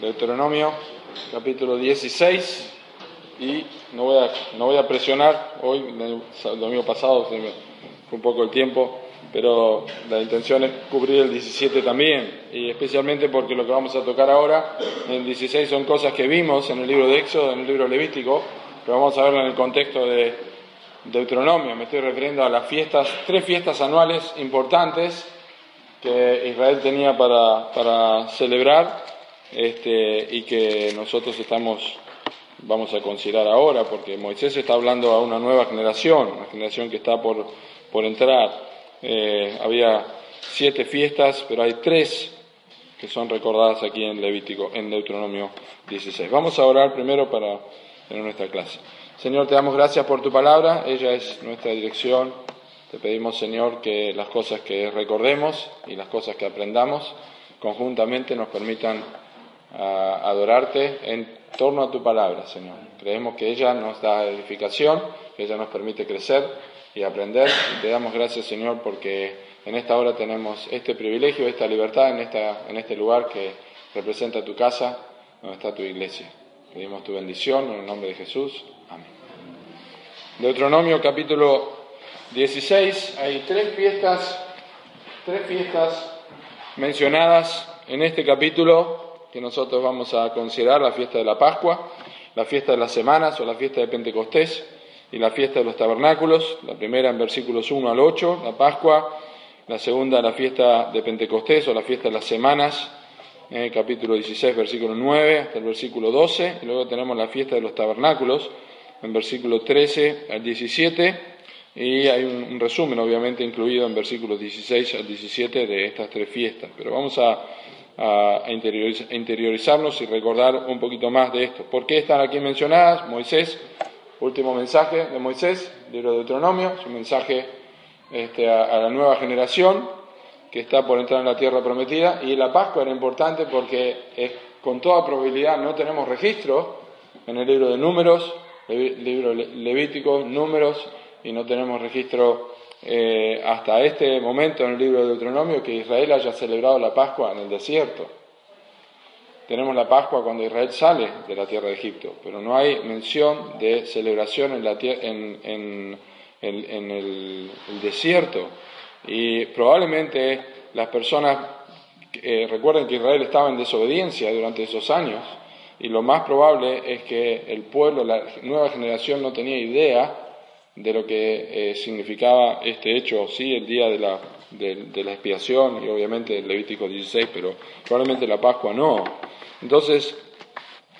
Deuteronomio capítulo 16 y no voy a, no voy a presionar. Hoy, el domingo pasado fue un poco el tiempo, pero la intención es cubrir el 17 también y especialmente porque lo que vamos a tocar ahora en el 16 son cosas que vimos en el libro de Éxodo, en el libro levítico, pero vamos a verlo en el contexto de Deuteronomio, me estoy refiriendo a las fiestas, tres fiestas anuales importantes que Israel tenía para, para celebrar este, y que nosotros estamos, vamos a considerar ahora, porque Moisés está hablando a una nueva generación, una generación que está por, por entrar. Eh, había siete fiestas, pero hay tres que son recordadas aquí en Levítico, en Deuteronomio 16. Vamos a orar primero para en nuestra clase. Señor, te damos gracias por tu palabra, ella es nuestra dirección. Te pedimos, Señor, que las cosas que recordemos y las cosas que aprendamos conjuntamente nos permitan a adorarte en torno a tu palabra, Señor. Creemos que ella nos da edificación, que ella nos permite crecer y aprender. Y te damos gracias, Señor, porque en esta hora tenemos este privilegio, esta libertad en, esta, en este lugar que representa tu casa, donde está tu iglesia. Pedimos tu bendición en el nombre de Jesús. Amén. Deuteronomio capítulo 16, hay tres fiestas, tres fiestas mencionadas en este capítulo que nosotros vamos a considerar la fiesta de la Pascua, la fiesta de las semanas o la fiesta de Pentecostés y la fiesta de los tabernáculos, la primera en versículos 1 al 8, la Pascua, la segunda la fiesta de Pentecostés o la fiesta de las semanas, el capítulo 16, versículo 9 hasta el versículo 12, y luego tenemos la fiesta de los tabernáculos, en versículo 13 al 17, y hay un, un resumen obviamente incluido en versículos 16 al 17 de estas tres fiestas, pero vamos a a interiorizarnos y recordar un poquito más de esto. ¿Por qué están aquí mencionadas? Moisés, último mensaje de Moisés, libro de Deuteronomio, es un mensaje este, a, la nueva generación que está por entrar en la tierra prometida. Y la Pascua era importante porque con toda probabilidad no tenemos registro en el libro de números, libro levítico, números, y no tenemos registro eh, hasta este momento en el libro de Deuteronomio que Israel haya celebrado la Pascua en el desierto. Tenemos la Pascua cuando Israel sale de la tierra de Egipto, pero no hay mención de celebración en, la en, en, el, desierto. Y probablemente las personas eh, recuerden que Israel estaba en desobediencia durante esos años, y lo más probable es que el pueblo, la nueva generación, no tenía idea de lo que eh, significaba este hecho, sí, el día de la, de, la expiación y obviamente el Levítico 16, pero probablemente la Pascua no. Entonces,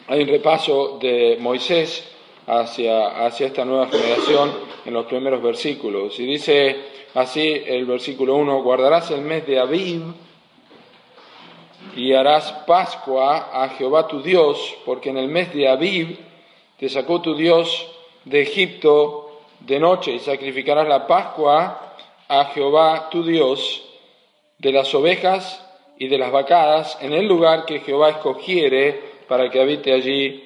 hay un repaso de Moisés hacia, hacia esta nueva generación en los primeros versículos. Y dice así el versículo 1, guardarás el mes de Aviv y harás Pascua a Jehová tu Dios, porque en el mes de Aviv te sacó tu Dios de Egipto de noche y sacrificarás la Pascua a Jehová tu Dios de las ovejas y de las vacadas en el lugar que Jehová escogiere para que habite allí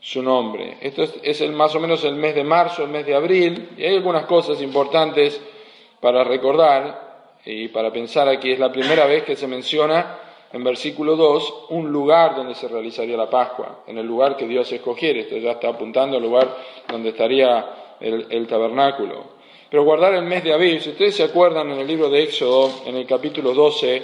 su nombre. Esto es, el, más o menos el mes de marzo, el mes de abril, y hay algunas cosas importantes para recordar y para pensar aquí. Es la primera vez que se menciona en versículo 2 un lugar donde se realizaría la Pascua, en el lugar que Dios escogiere. Esto ya está apuntando al lugar donde estaría el, tabernáculo. Pero guardar el mes de Aviv, si ustedes se acuerdan en el libro de Éxodo, en el capítulo 12,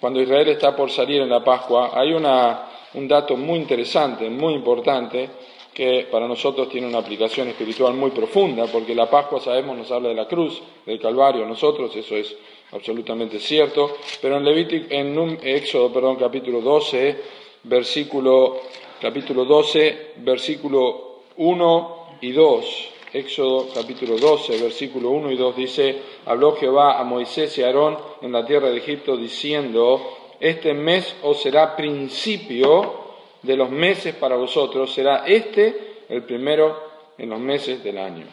cuando Israel está por salir en la Pascua, hay una, un dato muy interesante, muy importante, que para nosotros tiene una aplicación espiritual muy profunda, porque la Pascua, sabemos, nos habla de la cruz, del Calvario, nosotros, eso es absolutamente cierto, pero en, Levítico, en Éxodo, perdón, capítulo 12, versículo, capítulo 12, versículo 1 y 2, Éxodo capítulo 12, versículo 1 y 2 dice, habló Jehová a Moisés y a Aarón en la tierra de Egipto diciendo, este mes os será principio de los meses para vosotros, será este el primero en los meses del año.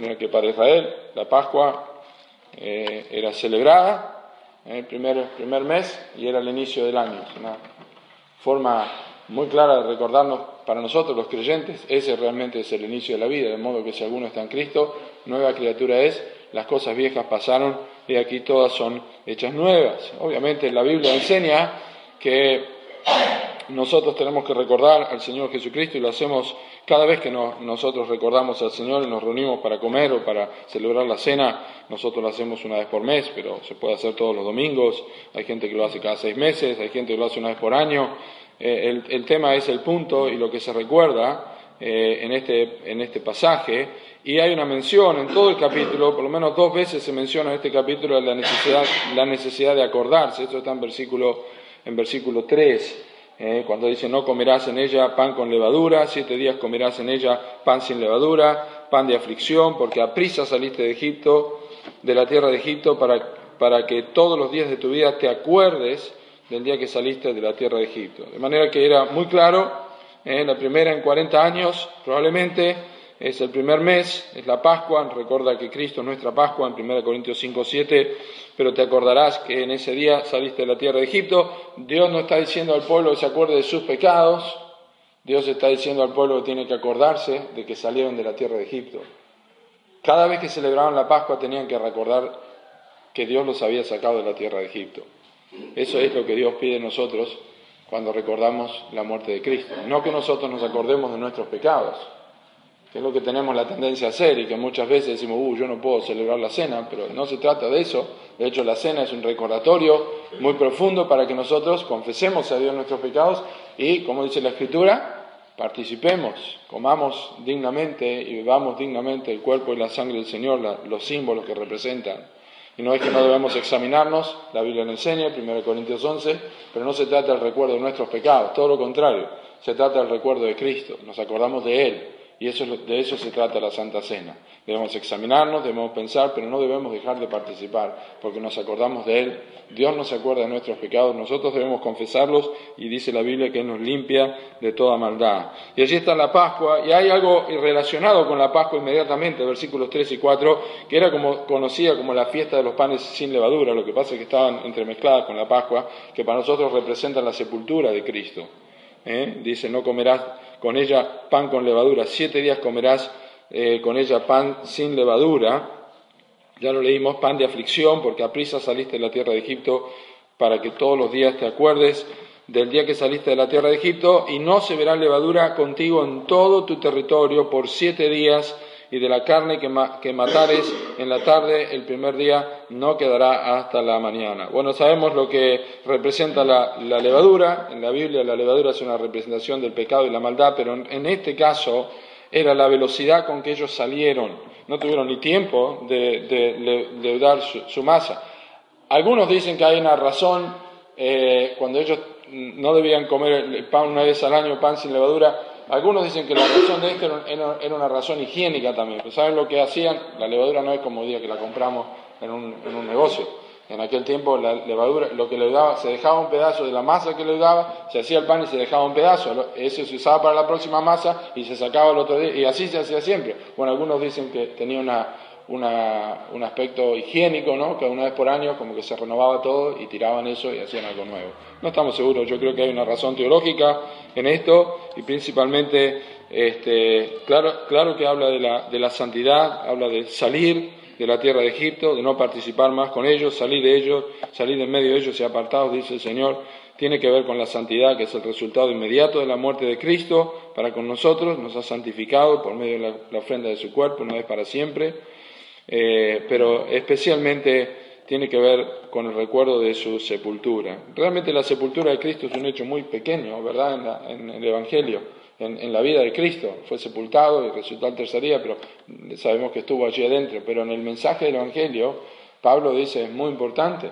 De que para Israel la Pascua eh, era celebrada en el primer, primer mes y era el inicio del año. Es una forma muy clara de recordarnos para nosotros los creyentes, ese realmente es el inicio de la vida, de modo que si alguno está en Cristo, nueva criatura es, las cosas viejas pasaron y aquí todas son hechas nuevas. Obviamente la Biblia enseña que nosotros tenemos que recordar al Señor Jesucristo y lo hacemos cada vez que nosotros recordamos al Señor y nos reunimos para comer o para celebrar la cena, nosotros lo hacemos una vez por mes, pero se puede hacer todos los domingos, hay gente que lo hace cada seis meses, hay gente que lo hace una vez por año. Eh, el, tema es el punto y lo que se recuerda eh, en, este, en este pasaje y hay una mención en todo el capítulo, por lo menos dos veces se menciona en este capítulo la necesidad, la necesidad de acordarse, esto está en versículo, en versículo 3. Eh, cuando dice no comerás en ella pan con levadura, siete días comerás en ella pan sin levadura, pan de aflicción, porque a prisa saliste de Egipto, de la tierra de Egipto, para, para que todos los días de tu vida te acuerdes del día que saliste de la tierra de Egipto. De manera que era muy claro, eh, la primera en 40 años probablemente, es el primer mes, es la Pascua, recuerda que Cristo es nuestra Pascua en 1 Corintios 5, 7, pero te acordarás que en ese día saliste de la tierra de Egipto, Dios no está diciendo al pueblo que se acuerde de sus pecados, Dios está diciendo al pueblo que tiene que acordarse de que salieron de la tierra de Egipto. Cada vez que celebraban la Pascua tenían que recordar que Dios los había sacado de la tierra de Egipto. Eso es lo que Dios pide de nosotros cuando recordamos la muerte de Cristo. No que nosotros nos acordemos de nuestros pecados, que es lo que tenemos la tendencia a hacer y que muchas veces decimos, uh, yo no puedo celebrar la cena, pero no se trata de eso. De hecho, la cena es un recordatorio muy profundo para que nosotros confesemos a Dios nuestros pecados y, como dice la Escritura, participemos, comamos dignamente y bebamos dignamente el cuerpo y la sangre del Señor, los símbolos que representan. Y no es que no debemos examinarnos, la Biblia lo enseña, 1 Corintios 11, pero no se trata del recuerdo de nuestros pecados, todo lo contrario, se trata del recuerdo de Cristo, nos acordamos de Él, y eso, de eso se trata la Santa Cena. Debemos examinarnos, debemos pensar, pero no debemos dejar de participar, porque nos acordamos de Él. Dios nos acuerda de nuestros pecados, nosotros debemos confesarlos y dice la Biblia que Él nos limpia de toda maldad. Y allí está la Pascua, y hay algo relacionado con la Pascua inmediatamente, versículos 3 y 4, que era como, conocida como la fiesta de los panes sin levadura, lo que pasa es que estaban entremezcladas con la Pascua, que para nosotros representan la sepultura de Cristo. ¿Eh? Dice, no comerás con ella pan con levadura, siete días comerás eh, con ella pan sin levadura. Ya lo leímos, pan de aflicción, porque a prisa saliste de la tierra de Egipto para que todos los días te acuerdes del día que saliste de la tierra de Egipto, y no se verá levadura contigo en todo tu territorio por siete días, y de la carne que, matares en la tarde, el primer día no quedará hasta la mañana. Bueno, sabemos lo que representa la, levadura. En la Biblia la levadura es una representación del pecado y la maldad, pero en, este caso era la velocidad con que ellos salieron. No tuvieron ni tiempo de, leudar su, masa. Algunos dicen que hay una razón eh, cuando ellos no debían comer pan una vez al año, pan sin levadura, algunos dicen que la razón de esto era una razón higiénica también, pero ¿saben lo que hacían? La levadura no es como hoy día que la compramos en un, negocio. En aquel tiempo la levadura, lo que le daba, se dejaba un pedazo de la masa que le daba, se hacía el pan y se dejaba un pedazo, eso se usaba para la próxima masa y se sacaba el otro día, y así se hacía siempre. Bueno, algunos dicen que tenía una, un aspecto higiénico, ¿no? que una vez por año como que se renovaba todo y tiraban eso y hacían algo nuevo. No estamos seguros, yo creo que hay una razón teológica en esto y principalmente, este, claro, claro que habla de la, de la santidad, habla de salir de la tierra de Egipto, de no participar más con ellos, salir de ellos, salir en medio de ellos y apartados, dice el Señor, tiene que ver con la santidad, que es el resultado inmediato de la muerte de Cristo para con nosotros, nos ha santificado por medio de la ofrenda de su cuerpo, una vez para siempre eh, pero especialmente tiene que ver con el recuerdo de su sepultura. Realmente la sepultura de Cristo es un hecho muy pequeño, ¿verdad? En, el Evangelio, en, la vida de Cristo. Fue sepultado y resucitó al tercer día, pero sabemos que estuvo allí adentro. Pero en el mensaje del Evangelio, Pablo dice, es muy importante.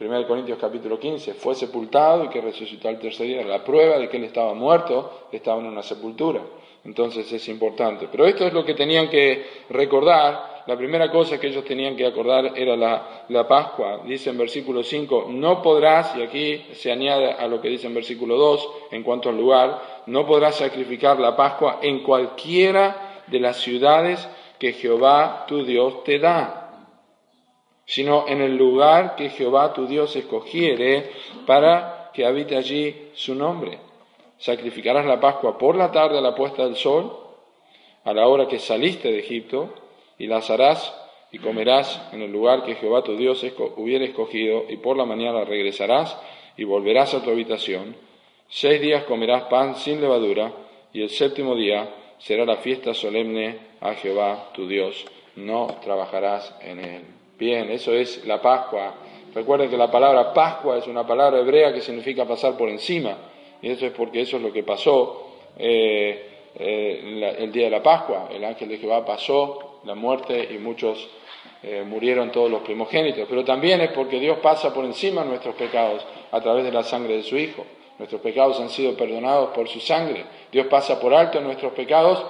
1 Corintios capítulo 15, fue sepultado y que resucitó al tercer día. La prueba de que él estaba muerto estaba en una sepultura. Entonces es importante. Pero esto es lo que tenían que recordar la primera cosa que ellos tenían que acordar era la, Pascua. Dice en versículo 5, no podrás, y aquí se añade a lo que dice en versículo 2 en cuanto al lugar, no podrás sacrificar la Pascua en cualquiera de las ciudades que Jehová tu Dios te da, sino en el lugar que Jehová tu Dios escogiere para que habite allí su nombre. Sacrificarás la Pascua por la tarde a la puesta del sol, a la hora que saliste de Egipto, y las harás y comerás en el lugar que Jehová tu Dios hubiera escogido, y por la mañana regresarás y volverás a tu habitación, Seis días comerás pan sin levadura, y el séptimo día será la fiesta solemne a Jehová tu Dios. No trabajarás en él. Bien, eso es la Pascua. Recuerden que la palabra Pascua es una palabra hebrea que significa pasar por encima. Y eso es porque eso es lo que pasó eh, eh, el día de la Pascua. El ángel de Jehová pasó la muerte y muchos eh, murieron todos los primogénitos. Pero también es porque Dios pasa por encima de nuestros pecados a través de la sangre de su Hijo. Nuestros pecados han sido perdonados por su sangre. Dios pasa por alto nuestros pecados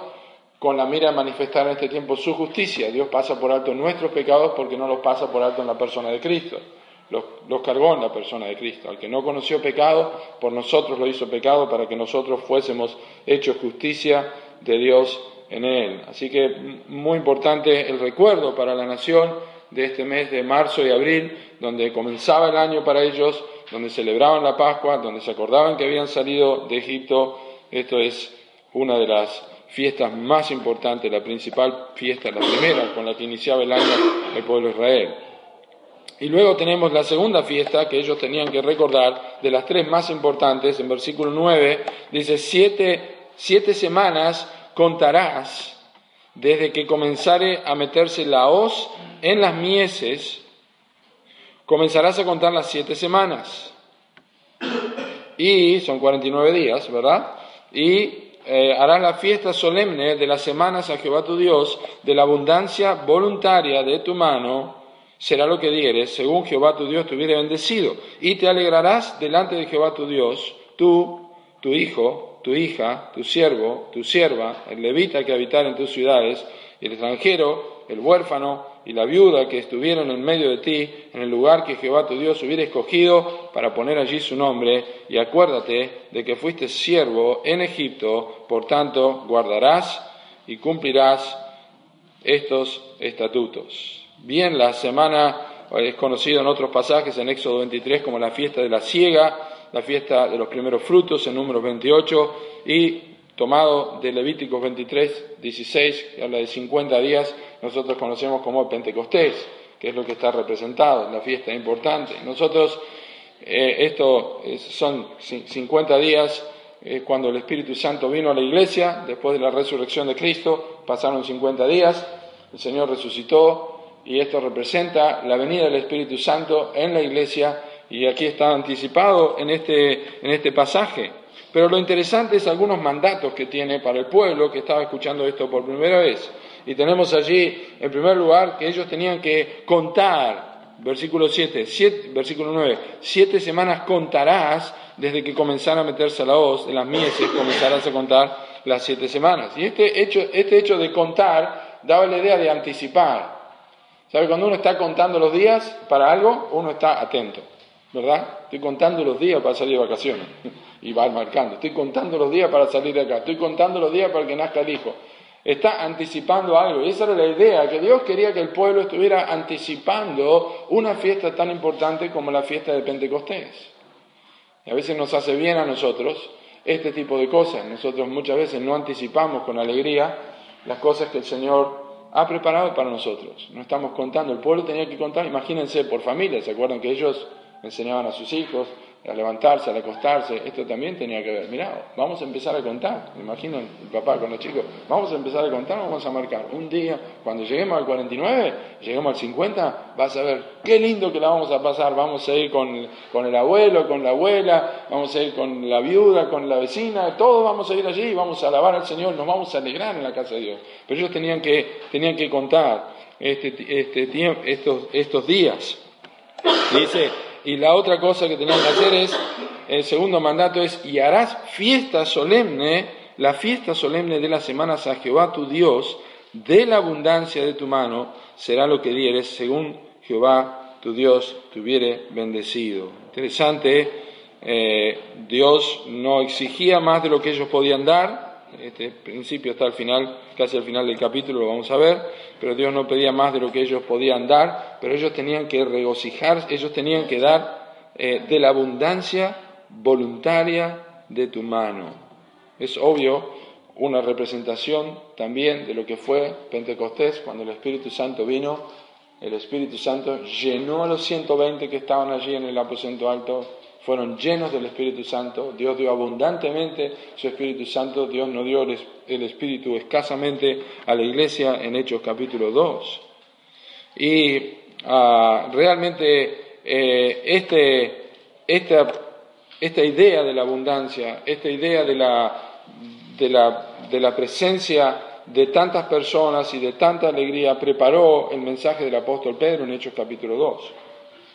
con la mira de manifestar en este tiempo su justicia. Dios pasa por alto nuestros pecados porque no los pasa por alto en la persona de Cristo. Los, los, cargó en la persona de Cristo. Al que no conoció pecado, por nosotros lo hizo pecado para que nosotros fuésemos hechos justicia de Dios en él. Así que muy importante el recuerdo para la nación de este mes de marzo y abril, donde comenzaba el año para ellos, donde celebraban la Pascua, donde se acordaban que habían salido de Egipto. Esto es una de las fiestas más importantes, la principal fiesta, la primera con la que iniciaba el año el pueblo de Israel. Y luego tenemos la segunda fiesta que ellos tenían que recordar, de las tres más importantes, en versículo 9, dice, siete, siete semanas contarás desde que comenzare a meterse la hoz en las mieses, comenzarás a contar las siete semanas. Y son 49 días, ¿verdad? Y eh, harás la fiesta solemne de las semanas a Jehová tu Dios, de la abundancia voluntaria de tu mano, será lo que dieres, según Jehová tu Dios te hubiere bendecido. Y te alegrarás delante de Jehová tu Dios, tú, tu hijo, tu hija, tu siervo, tu sierva, el levita que habitar en tus ciudades, el extranjero, el huérfano y la viuda que estuvieron en medio de ti, en el lugar que Jehová tu Dios hubiera escogido para poner allí su nombre, y acuérdate de que fuiste siervo en Egipto, por tanto guardarás y cumplirás estos estatutos. Bien, la semana es conocido en otros pasajes en Éxodo 23 como la fiesta de la siega, la fiesta de los primeros frutos en número 28 y tomado de Levíticos 23, 16, que habla de 50 días, nosotros conocemos como Pentecostés, que es lo que está representado, en la fiesta importante. Nosotros, eh, esto son 50 días cuando el Espíritu Santo vino a la iglesia, después de la resurrección de Cristo, pasaron 50 días, el Señor resucitó y esto representa la venida del Espíritu Santo en la iglesia y aquí está anticipado en este, en este pasaje. Pero lo interesante es algunos mandatos que tiene para el pueblo que estaba escuchando esto por primera vez. Y tenemos allí, en primer lugar, que ellos tenían que contar, versículo 7, versículo 9, siete semanas contarás desde que comenzara a meterse la hoz de las mieses, comenzarás a contar las siete semanas. Y este hecho, este hecho de contar daba la idea de anticipar. ¿Sabe? Cuando uno está contando los días para algo, uno está atento. ¿Verdad? Estoy contando los días para salir de vacaciones. Y va marcando. Estoy contando los días para salir de acá. Estoy contando los días para que nazca el hijo. Está anticipando algo. Y esa era la idea, que Dios quería que el pueblo estuviera anticipando una fiesta tan importante como la fiesta de Pentecostés. Y a veces nos hace bien a nosotros este tipo de cosas. Nosotros muchas veces no anticipamos con alegría las cosas que el Señor ha preparado para nosotros. No estamos contando. El pueblo tenía que contar, imagínense, por familia. ¿Se acuerdan que ellos enseñaban a sus hijos a levantarse, a acostarse, esto también tenía que ver. Mirá, vamos a empezar a contar, me imagino el papá con los chicos, vamos a empezar a contar, vamos a marcar un día, cuando lleguemos al 49, lleguemos al 50, vas a ver qué lindo que la vamos a pasar, vamos a ir con, con el abuelo, con la abuela, vamos a ir con la viuda, con la vecina, todos vamos a ir allí, vamos a alabar al Señor, nos vamos a alegrar en la casa de Dios. Pero ellos tenían que, tenían que contar este, este, estos, estos días. Dice, y la otra cosa que tenían que hacer es, el segundo mandato es, y harás fiesta solemne, la fiesta solemne de las semanas a Jehová tu Dios, de la abundancia de tu mano, será lo que dieres, según Jehová tu Dios te hubiere bendecido. Interesante, eh, Dios no exigía más de lo que ellos podían dar, este principio está al final, casi al final del capítulo, lo vamos a ver, pero Dios no pedía más de lo que ellos podían dar, pero ellos tenían que regocijar, ellos tenían que dar eh, de la abundancia voluntaria de tu mano. Es obvio una representación también de lo que fue Pentecostés, cuando el Espíritu Santo vino, el Espíritu Santo llenó a los 120 que estaban allí en el aposento alto fueron llenos del Espíritu Santo, Dios dio abundantemente su Espíritu Santo, Dios no dio el Espíritu escasamente a la iglesia en Hechos capítulo 2. Y ah, realmente eh, este, esta, esta, idea de la abundancia, esta idea de la, de la, de la presencia de tantas personas y de tanta alegría preparó el mensaje del apóstol Pedro en Hechos capítulo 2.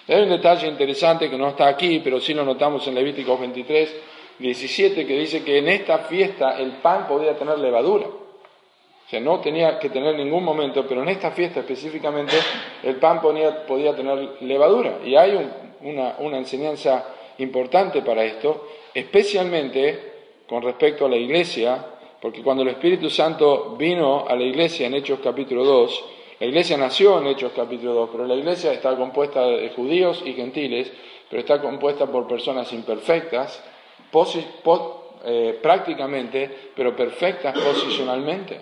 Hay un detalle interesante que no está aquí, pero sí lo notamos en Levítico 23, 17, que dice que en esta fiesta el pan podía tener levadura. O sea, no tenía que tener ningún momento, pero en esta fiesta específicamente el pan podía, tener levadura. Y hay una, una enseñanza importante para esto, especialmente con respecto a la iglesia, porque cuando el Espíritu Santo vino a la iglesia en Hechos capítulo 2, la iglesia nació en Hechos capítulo 2, pero la iglesia está compuesta de judíos y gentiles, pero está compuesta por personas imperfectas, eh, prácticamente, pero perfectas posicionalmente.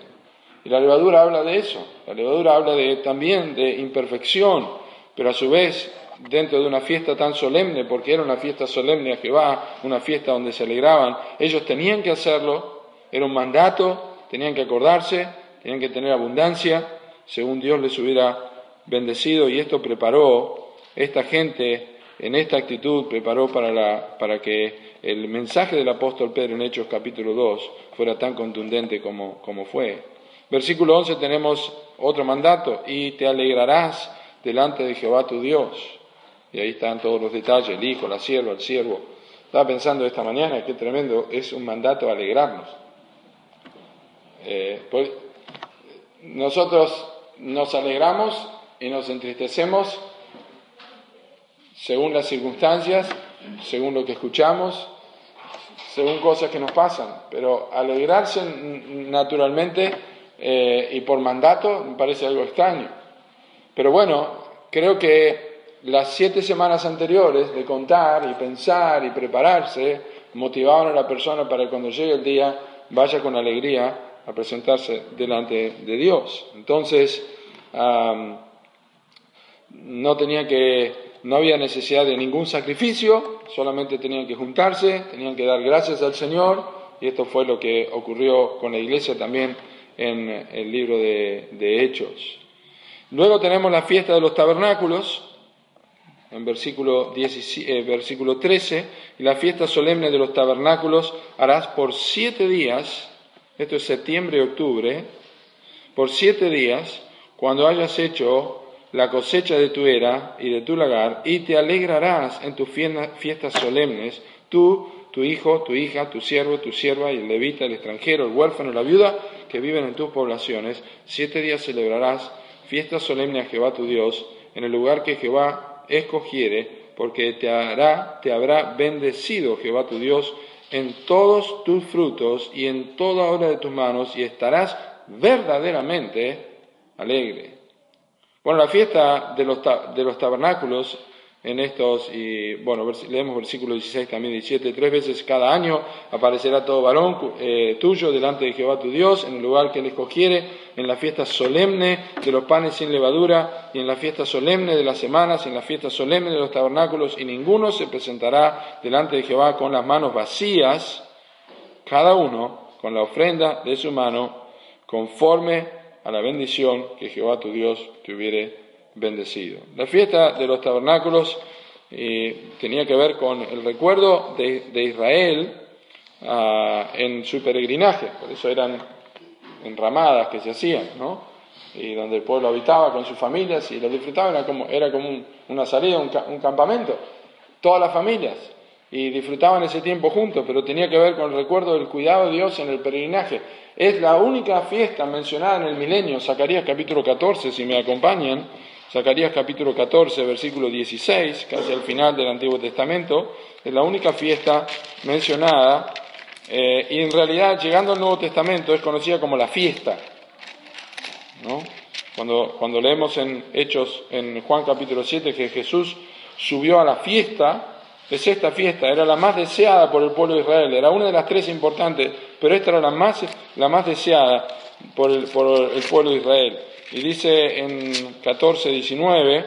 Y la levadura habla de eso, la levadura habla de, también de imperfección, pero a su vez dentro de una fiesta tan solemne, porque era una fiesta solemne a Jehová, una fiesta donde se alegraban, ellos tenían que hacerlo, era un mandato, tenían que acordarse, tenían que tener abundancia, según Dios les hubiera bendecido y esto preparó, esta gente en esta actitud preparó para, la, para que el mensaje del apóstol Pedro en Hechos capítulo 2 fuera tan contundente como, como fue. Versículo 11 tenemos otro mandato, y te alegrarás delante de Jehová tu Dios. Y ahí están todos los detalles, el hijo, la sierva, el siervo. Estaba pensando esta mañana, qué tremendo, es un mandato alegrarnos. Eh, pues, nosotros nos alegramos y nos entristecemos según las circunstancias, según lo que escuchamos, según cosas que nos pasan. Pero alegrarse naturalmente eh, y por mandato me parece algo extraño. Pero bueno, creo que las siete semanas anteriores de contar y pensar y prepararse motivaban a la persona para que cuando llegue el día vaya con alegría a presentarse delante de Dios. Entonces, no tenía que, no había necesidad de ningún sacrificio, solamente tenían que juntarse, tenían que dar gracias al Señor, y esto fue lo que ocurrió con la iglesia también en el libro de, Hechos. Luego tenemos la fiesta de los tabernáculos, en versículo, eh, versículo 13, y la fiesta solemne de los tabernáculos harás por siete días esto es septiembre y octubre, por siete días, cuando hayas hecho la cosecha de tu era y de tu lagar, y te alegrarás en tus fiestas solemnes, tú, tu hijo, tu hija, tu siervo, tu sierva, y el levita, el extranjero, el huérfano, la viuda, que viven en tus poblaciones. Siete días celebrarás fiesta solemne a Jehová tu Dios, en el lugar que Jehová escogiere, porque te hará, te habrá bendecido Jehová tu Dios en todos tus frutos y en toda obra de tus manos, y estarás verdaderamente alegre. Bueno, la fiesta de los, tabernáculos en estos, y bueno, leemos versículo 16 también 17, tres veces cada año aparecerá todo varón eh, tuyo delante de Jehová tu Dios, en el lugar que él escogiere, en la fiesta solemne de los panes sin levadura, y en la fiesta solemne de las semanas, y en la fiesta solemne de los tabernáculos, y ninguno se presentará delante de Jehová con las manos vacías, cada uno con la ofrenda de su mano, conforme a la bendición que Jehová tu Dios te hubiere bendecido. La fiesta de los tabernáculos eh, tenía que ver con el recuerdo de, Israel ah, en su peregrinaje, por eso eran enramadas que se hacían, ¿no? Y donde el pueblo habitaba con sus familias y lo disfrutaban, era como, era como una salida, un, campamento, todas las familias, y disfrutaban ese tiempo juntos, pero tenía que ver con el recuerdo del cuidado de Dios en el peregrinaje. Es la única fiesta mencionada en el milenio, Zacarías capítulo 14, si me acompañan, Zacarías capítulo 14, versículo 16, casi al final del Antiguo Testamento, es la única fiesta mencionada. Eh, y en realidad llegando al Nuevo Testamento es conocida como la fiesta. Cuando, cuando leemos en Hechos, en Juan capítulo 7, que Jesús subió a la fiesta, es esta fiesta, era la más deseada por el pueblo de Israel, era una de las tres importantes, pero esta era la más, la más deseada por el, por el pueblo de Israel. Y dice en 14, 19,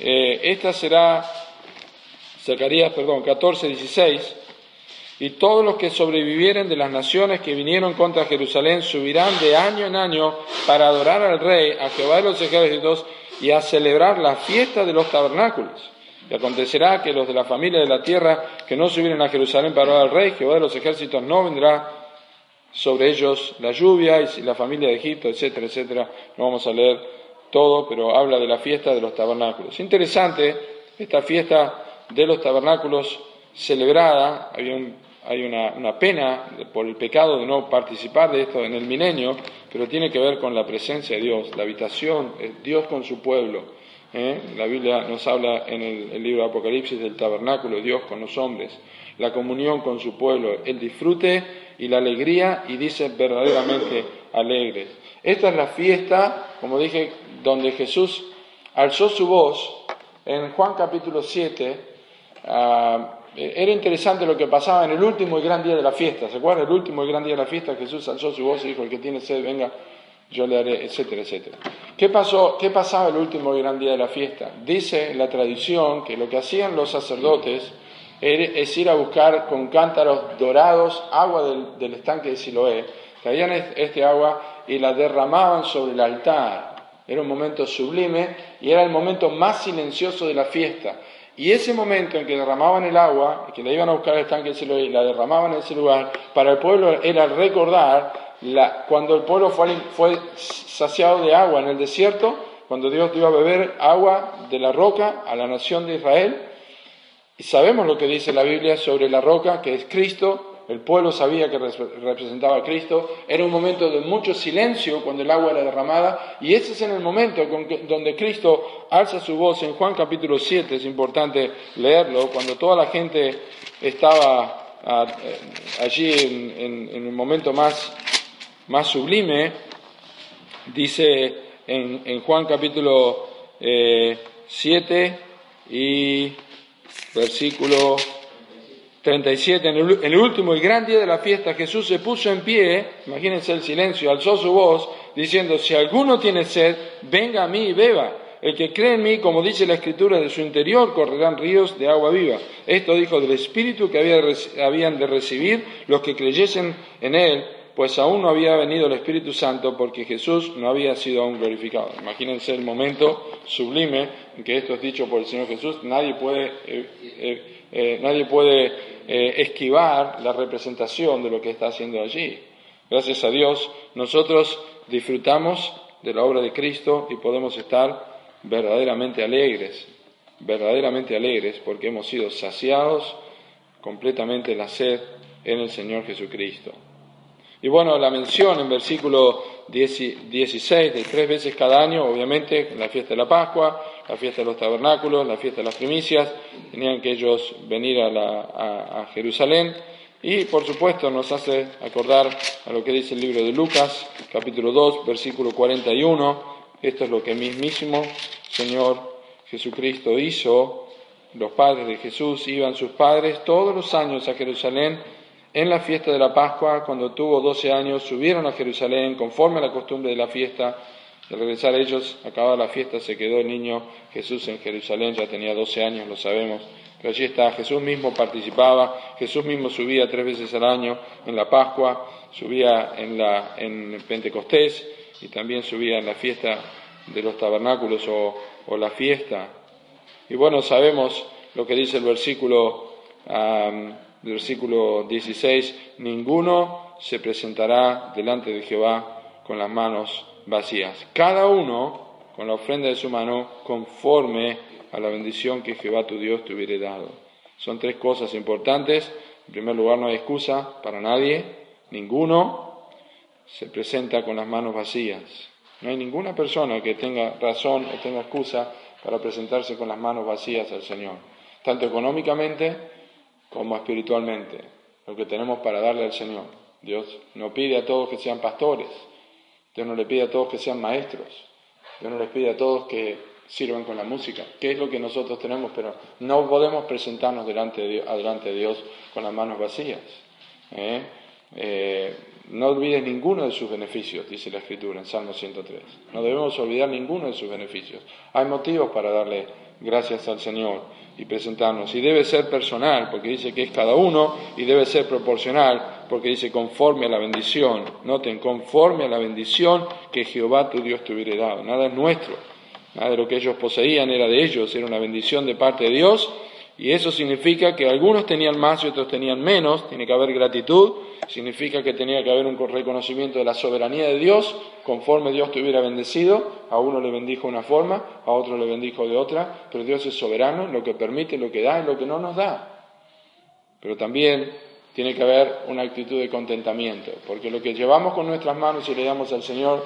eh, esta será Zacarías, perdón, 14, 16. Y todos los que sobrevivieren de las naciones que vinieron contra Jerusalén subirán de año en año para adorar al Rey, a Jehová de los ejércitos, y a celebrar la fiesta de los tabernáculos. Y acontecerá que los de la familia de la tierra que no subieren a Jerusalén para adorar al Rey, Jehová de los ejércitos, no vendrá sobre ellos la lluvia y la familia de Egipto, etcétera, etcétera. No vamos a leer todo, pero habla de la fiesta de los tabernáculos. Interesante, esta fiesta de los tabernáculos celebrada, hay una, pena por el pecado de no participar de esto en el milenio, pero tiene que ver con la presencia de Dios, la habitación, Dios con su pueblo. ¿Eh? La Biblia nos habla en el, libro de Apocalipsis del tabernáculo de Dios con los hombres, la comunión con su pueblo, el disfrute y la alegría, y dice verdaderamente alegres. Esta es la fiesta, como dije, donde Jesús alzó su voz en Juan capítulo 7. Ah, era interesante lo que pasaba en el último y gran día de la fiesta. ¿Se acuerdan? El último y gran día de la fiesta, Jesús alzó su voz y dijo, el que tiene sed, venga, yo le haré, etcétera, etcétera. ¿Qué, pasó, ¿Qué pasaba el último gran día de la fiesta? Dice la tradición que lo que hacían los sacerdotes es ir a buscar con cántaros dorados agua del, del estanque de Siloé, traían este agua y la derramaban sobre el altar. Era un momento sublime y era el momento más silencioso de la fiesta. Y ese momento en que derramaban el agua, que la iban a buscar al estanque de Siloé y la derramaban en ese lugar, para el pueblo era recordar la, cuando el pueblo fue, fue saciado de agua en el desierto, cuando Dios dio a beber agua de la roca a la nación de Israel, y sabemos lo que dice la Biblia sobre la roca, que es Cristo. El pueblo sabía que representaba a Cristo. Era un momento de mucho silencio cuando el agua era derramada. Y ese es en el momento donde Cristo alza su voz en Juan capítulo 7. Es importante leerlo. Cuando toda la gente estaba ah, eh, allí en, el momento más, más sublime, dice en, Juan capítulo 7 eh, y versículo 37, en el, último y gran día de la fiesta, Jesús se puso en pie, imagínense el silencio, alzó su voz, diciendo, si alguno tiene sed, venga a mí y beba. El que cree en mí, como dice la Escritura, de su interior correrán ríos de agua viva. Esto dijo del Espíritu que habían de recibir los que creyesen en Él, pues aún no había venido el Espíritu Santo porque Jesús no había sido aún glorificado. Imagínense el momento sublime en que esto es dicho por el Señor Jesús. Nadie puede, eh, eh, eh, nadie puede esquivar la representación de lo que está haciendo allí. Gracias a Dios, nosotros disfrutamos de la obra de Cristo y podemos estar verdaderamente alegres, verdaderamente alegres porque hemos sido saciados completamente la sed en el Señor Jesucristo. Y bueno, la mención en versículo 16 de tres veces cada año, obviamente, la fiesta de la Pascua, la fiesta de los tabernáculos, la fiesta de las primicias, tenían que ellos venir a, Jerusalén. Y por supuesto nos hace acordar a lo que dice el libro de Lucas, capítulo 2, versículo 41. Esto es lo que mismísimo Señor Jesucristo hizo. Los padres de Jesús iban sus padres todos los años a Jerusalén en la fiesta de la Pascua, cuando tuvo doce años, subieron a Jerusalén conforme a la costumbre de la fiesta. Al regresar ellos, acabada la fiesta, se quedó el niño Jesús en Jerusalén, ya tenía doce años, lo sabemos. Pero allí está, Jesús mismo participaba, Jesús mismo subía tres veces al año en la Pascua, subía en, la, en Pentecostés y también subía en la fiesta de los tabernáculos o, la fiesta. Y bueno, sabemos lo que dice el versículo versículo 16, ninguno se presentará delante de Jehová con las manos vacías. Cada uno con la ofrenda de su mano conforme a la bendición que Jehová tu Dios te hubiere dado. Son tres cosas importantes. En primer lugar, no hay excusa para nadie. Ninguno se presenta con las manos vacías. No hay ninguna persona que tenga razón o tenga excusa para presentarse con las manos vacías al Señor, tanto económicamente como espiritualmente, lo que tenemos para darle al Señor. Dios no pide a todos que sean pastores, Dios no le pide a todos que sean maestros, Dios no les pide a todos que sirvan con la música, que es lo que nosotros tenemos, pero no podemos presentarnos delante de Dios, delante de Dios con las manos vacías. ¿eh? Eh, no olvides ninguno de sus beneficios, dice la Escritura en Salmo 103. No debemos olvidar ninguno de sus beneficios. Hay motivos para darle gracias al Señor y presentarnos. Y debe ser personal, porque dice que es cada uno, y debe ser proporcional, porque dice conforme a la bendición. Noten, conforme a la bendición que Jehová tu Dios te hubiera dado. Nada es nuestro, nada de lo que ellos poseían era de ellos, era una bendición de parte de Dios, y eso significa que algunos tenían más y otros tenían menos, tiene que haber gratitud, significa que tenía que haber un reconocimiento de la soberanía de Dios, conforme Dios te hubiera bendecido, a uno le bendijo de una forma, a otro le bendijo de otra, pero Dios es soberano lo que permite, lo que da y lo que no nos da. Pero también tiene que haber una actitud de contentamiento, porque lo que llevamos con nuestras manos y le damos al Señor,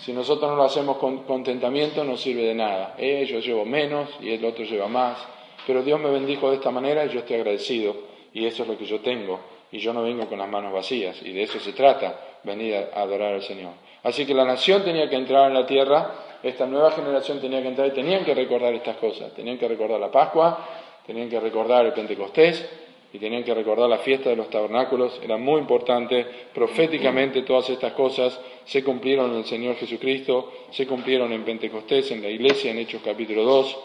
si nosotros no lo hacemos con contentamiento, no sirve de nada. Eh, yo llevo menos y el otro lleva más pero Dios me bendijo de esta manera y yo estoy agradecido y eso es lo que yo tengo y yo no vengo con las manos vacías y de eso se trata, venir a adorar al Señor. Así que la nación tenía que entrar en la tierra, esta nueva generación tenía que entrar y tenían que recordar estas cosas, tenían que recordar la Pascua, tenían que recordar el Pentecostés y tenían que recordar la fiesta de los tabernáculos, era muy importante, proféticamente todas estas cosas se cumplieron en el Señor Jesucristo, se cumplieron en Pentecostés, en la iglesia, en Hechos capítulo 2,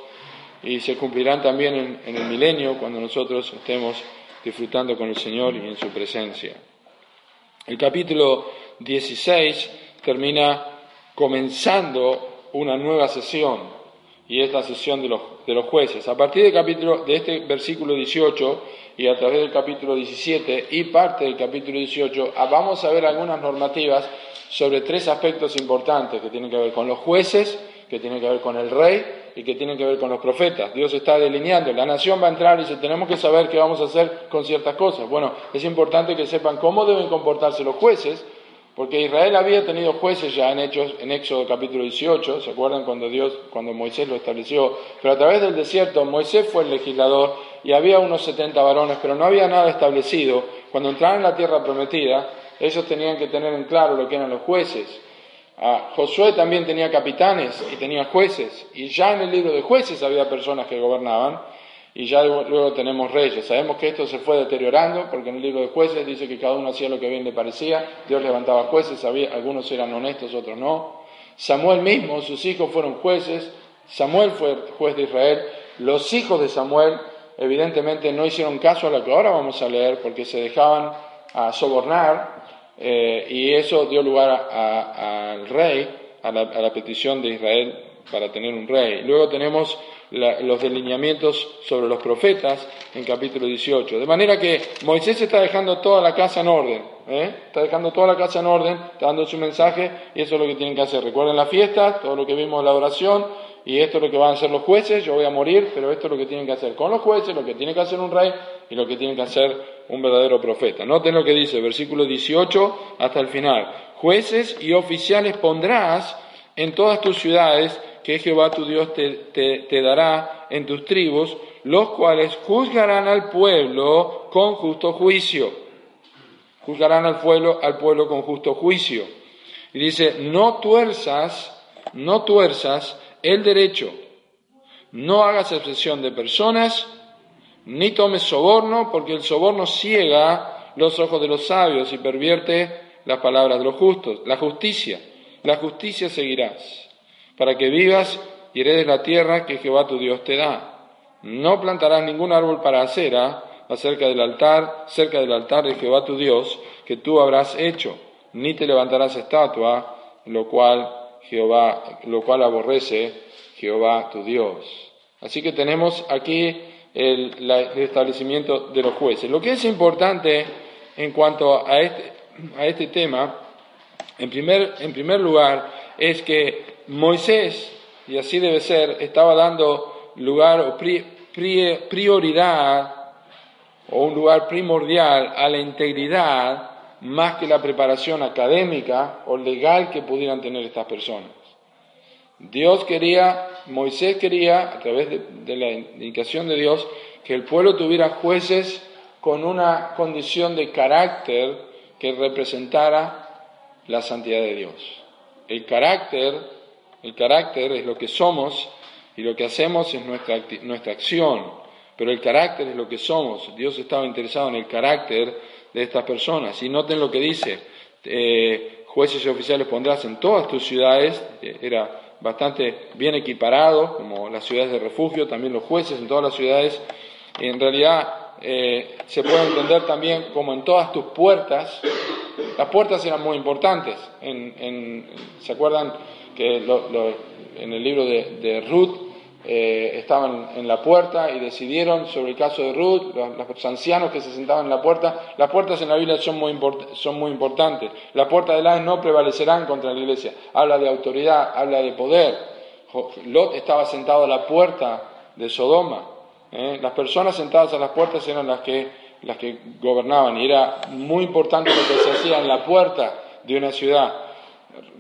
y se cumplirán también en, el milenio cuando nosotros estemos disfrutando con el Señor y en su presencia. El capítulo 16 termina comenzando una nueva sesión y es la sesión de los, de los jueces. A partir del capítulo, de este versículo 18 y a través del capítulo 17 y parte del capítulo 18 ah, vamos a ver algunas normativas sobre tres aspectos importantes que tienen que ver con los jueces, que tienen que ver con el rey y que tienen que ver con los profetas. Dios está delineando, la nación va a entrar y dice, tenemos que saber qué vamos a hacer con ciertas cosas. Bueno, es importante que sepan cómo deben comportarse los jueces, porque Israel había tenido jueces ya en Hechos, en Éxodo capítulo 18, ¿se acuerdan cuando Dios, cuando Moisés lo estableció? Pero a través del desierto Moisés fue el legislador y había unos 70 varones, pero no había nada establecido. Cuando entraban en la tierra prometida, ellos tenían que tener en claro lo que eran los jueces. Ah, Josué también tenía capitanes y tenía jueces, y ya en el libro de jueces había personas que gobernaban, y ya luego tenemos reyes. Sabemos que esto se fue deteriorando, porque en el libro de jueces dice que cada uno hacía lo que bien le parecía, Dios levantaba jueces, algunos eran honestos, otros no. Samuel mismo, sus hijos fueron jueces, Samuel fue juez de Israel, los hijos de Samuel evidentemente no hicieron caso a lo que ahora vamos a leer, porque se dejaban a sobornar eh, y eso dio lugar al rey, a la, petición de Israel para tener un rey. Luego tenemos los delineamientos sobre los profetas en capítulo 18. De manera que Moisés está dejando toda la casa en orden, ¿eh? está dejando toda la casa en orden, está dando su mensaje y eso es lo que tienen que hacer. Recuerden la fiesta, todo lo que vimos en la oración, y esto es lo que van a hacer los jueces, yo voy a morir, pero esto es lo que tienen que hacer con los jueces, lo que tiene que hacer un rey y lo que tiene que hacer un verdadero profeta. Noten lo que dice, versículo 18 hasta el final. Jueces y oficiales pondrás en todas tus ciudades que Jehová tu Dios te, dará en tus tribus, los cuales juzgarán al pueblo con justo juicio. Juzgarán al pueblo, al pueblo con justo juicio. Y dice, no tuerzas, no tuerzas el derecho. No hagas excepción de personas, ni tomes soborno, porque el soborno ciega los ojos de los sabios y pervierte las palabras de los justos. La justicia, la justicia seguirás, para que vivas y heredes la tierra que Jehová tu Dios te da. No plantarás ningún árbol para acera acerca del altar, cerca del altar de Jehová tu Dios, que tú habrás hecho, ni te levantarás estatua, lo cual Jehová, lo cual aborrece Jehová tu Dios. Así que tenemos aquí el, establecimiento de los jueces. Lo que es importante en cuanto a este, a este tema, en primer, en primer lugar, es que Moisés, y así debe ser, estaba dando lugar o prioridad o un lugar primordial a la integridad más que la preparación académica o legal que pudieran tener estas personas. Dios quería, Moisés quería, a través de, la indicación de Dios, que el pueblo tuviera jueces con una condición de carácter que representara la santidad de Dios. El carácter, el carácter es lo que somos y lo que hacemos es nuestra, nuestra acción, pero el carácter es lo que somos. Dios estaba interesado en el carácter de estas personas. Y noten lo que dice, eh, jueces y oficiales pondrás en todas tus ciudades, era bastante bien equiparados, como las ciudades de refugio, también los jueces en todas las ciudades. En realidad eh, se puede entender también como en todas tus puertas, las puertas eran muy importantes. ¿Se acuerdan que en el libro de Ruth eh, estaban en la puerta y decidieron sobre el caso de Ruth, los, ancianos que se sentaban en la puerta. Las puertas en la Biblia son muy, son muy importantes. La puerta de la no prevalecerán contra la iglesia. Habla de autoridad, habla de poder. Lot estaba sentado a la puerta de Sodoma. ¿eh? Las personas sentadas a las puertas eran las que, las que gobernaban y era muy importante lo que se hacía en la puerta de una ciudad.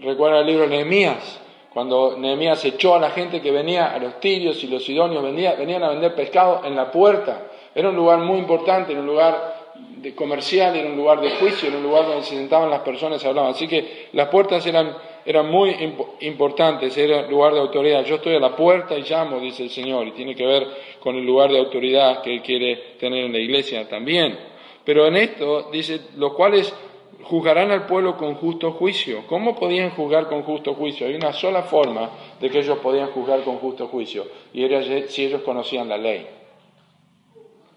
Recuerda el libro de Nehemías cuando Nehemías echó a la gente que venía, a los tirios y los sidonios, venían a vender pescado en la puerta. Era un lugar muy importante, era un lugar de comercial, era un lugar de juicio, era un lugar donde se sentaban las personas y hablaban. Así que las puertas eran, eran muy importantes, era un lugar de autoridad. Yo estoy a la puerta y llamo, dice el Señor, y tiene que ver con el lugar de autoridad que Él quiere tener en la iglesia también. Pero en esto dice, los cuales juzgarán al pueblo con justo juicio. ¿Cómo podían juzgar con justo juicio? Hay una sola forma de que ellos podían juzgar con justo juicio, y era si ellos conocían la ley.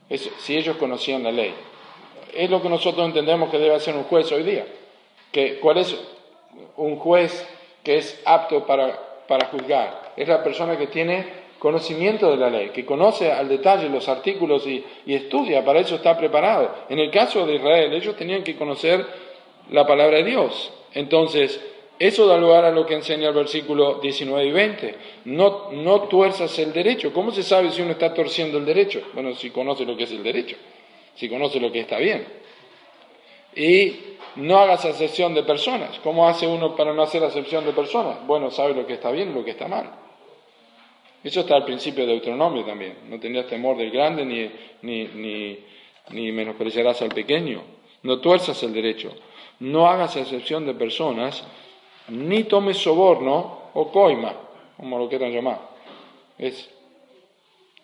si ellos conocían la ley. Es lo que nosotros entendemos que debe hacer un juez hoy día. Que, ¿Cuál es un juez que es apto para, para juzgar? Es la persona que tiene conocimiento de la ley, que conoce al detalle los artículos y, y, estudia, para eso está preparado. En el caso de Israel, ellos tenían que conocer la palabra de Dios. Entonces, eso da lugar a lo que enseña el versículo 19 y 20. No, no tuerzas el derecho. ¿Cómo se sabe si uno está torciendo el derecho? Bueno, si conoce lo que es el derecho, si conoce lo que está bien. Y no hagas acepción de personas. ¿Cómo hace uno para no hacer acepción de personas? Bueno, sabe lo que está bien y lo que está mal. Eso está al principio de Deuteronomio también. No tendrás temor del grande ni, ni, ni, ni menospreciarás al pequeño. No tuerzas el derecho no hagas excepción de personas, ni tomes soborno o coima, como lo quieran llamar. Es,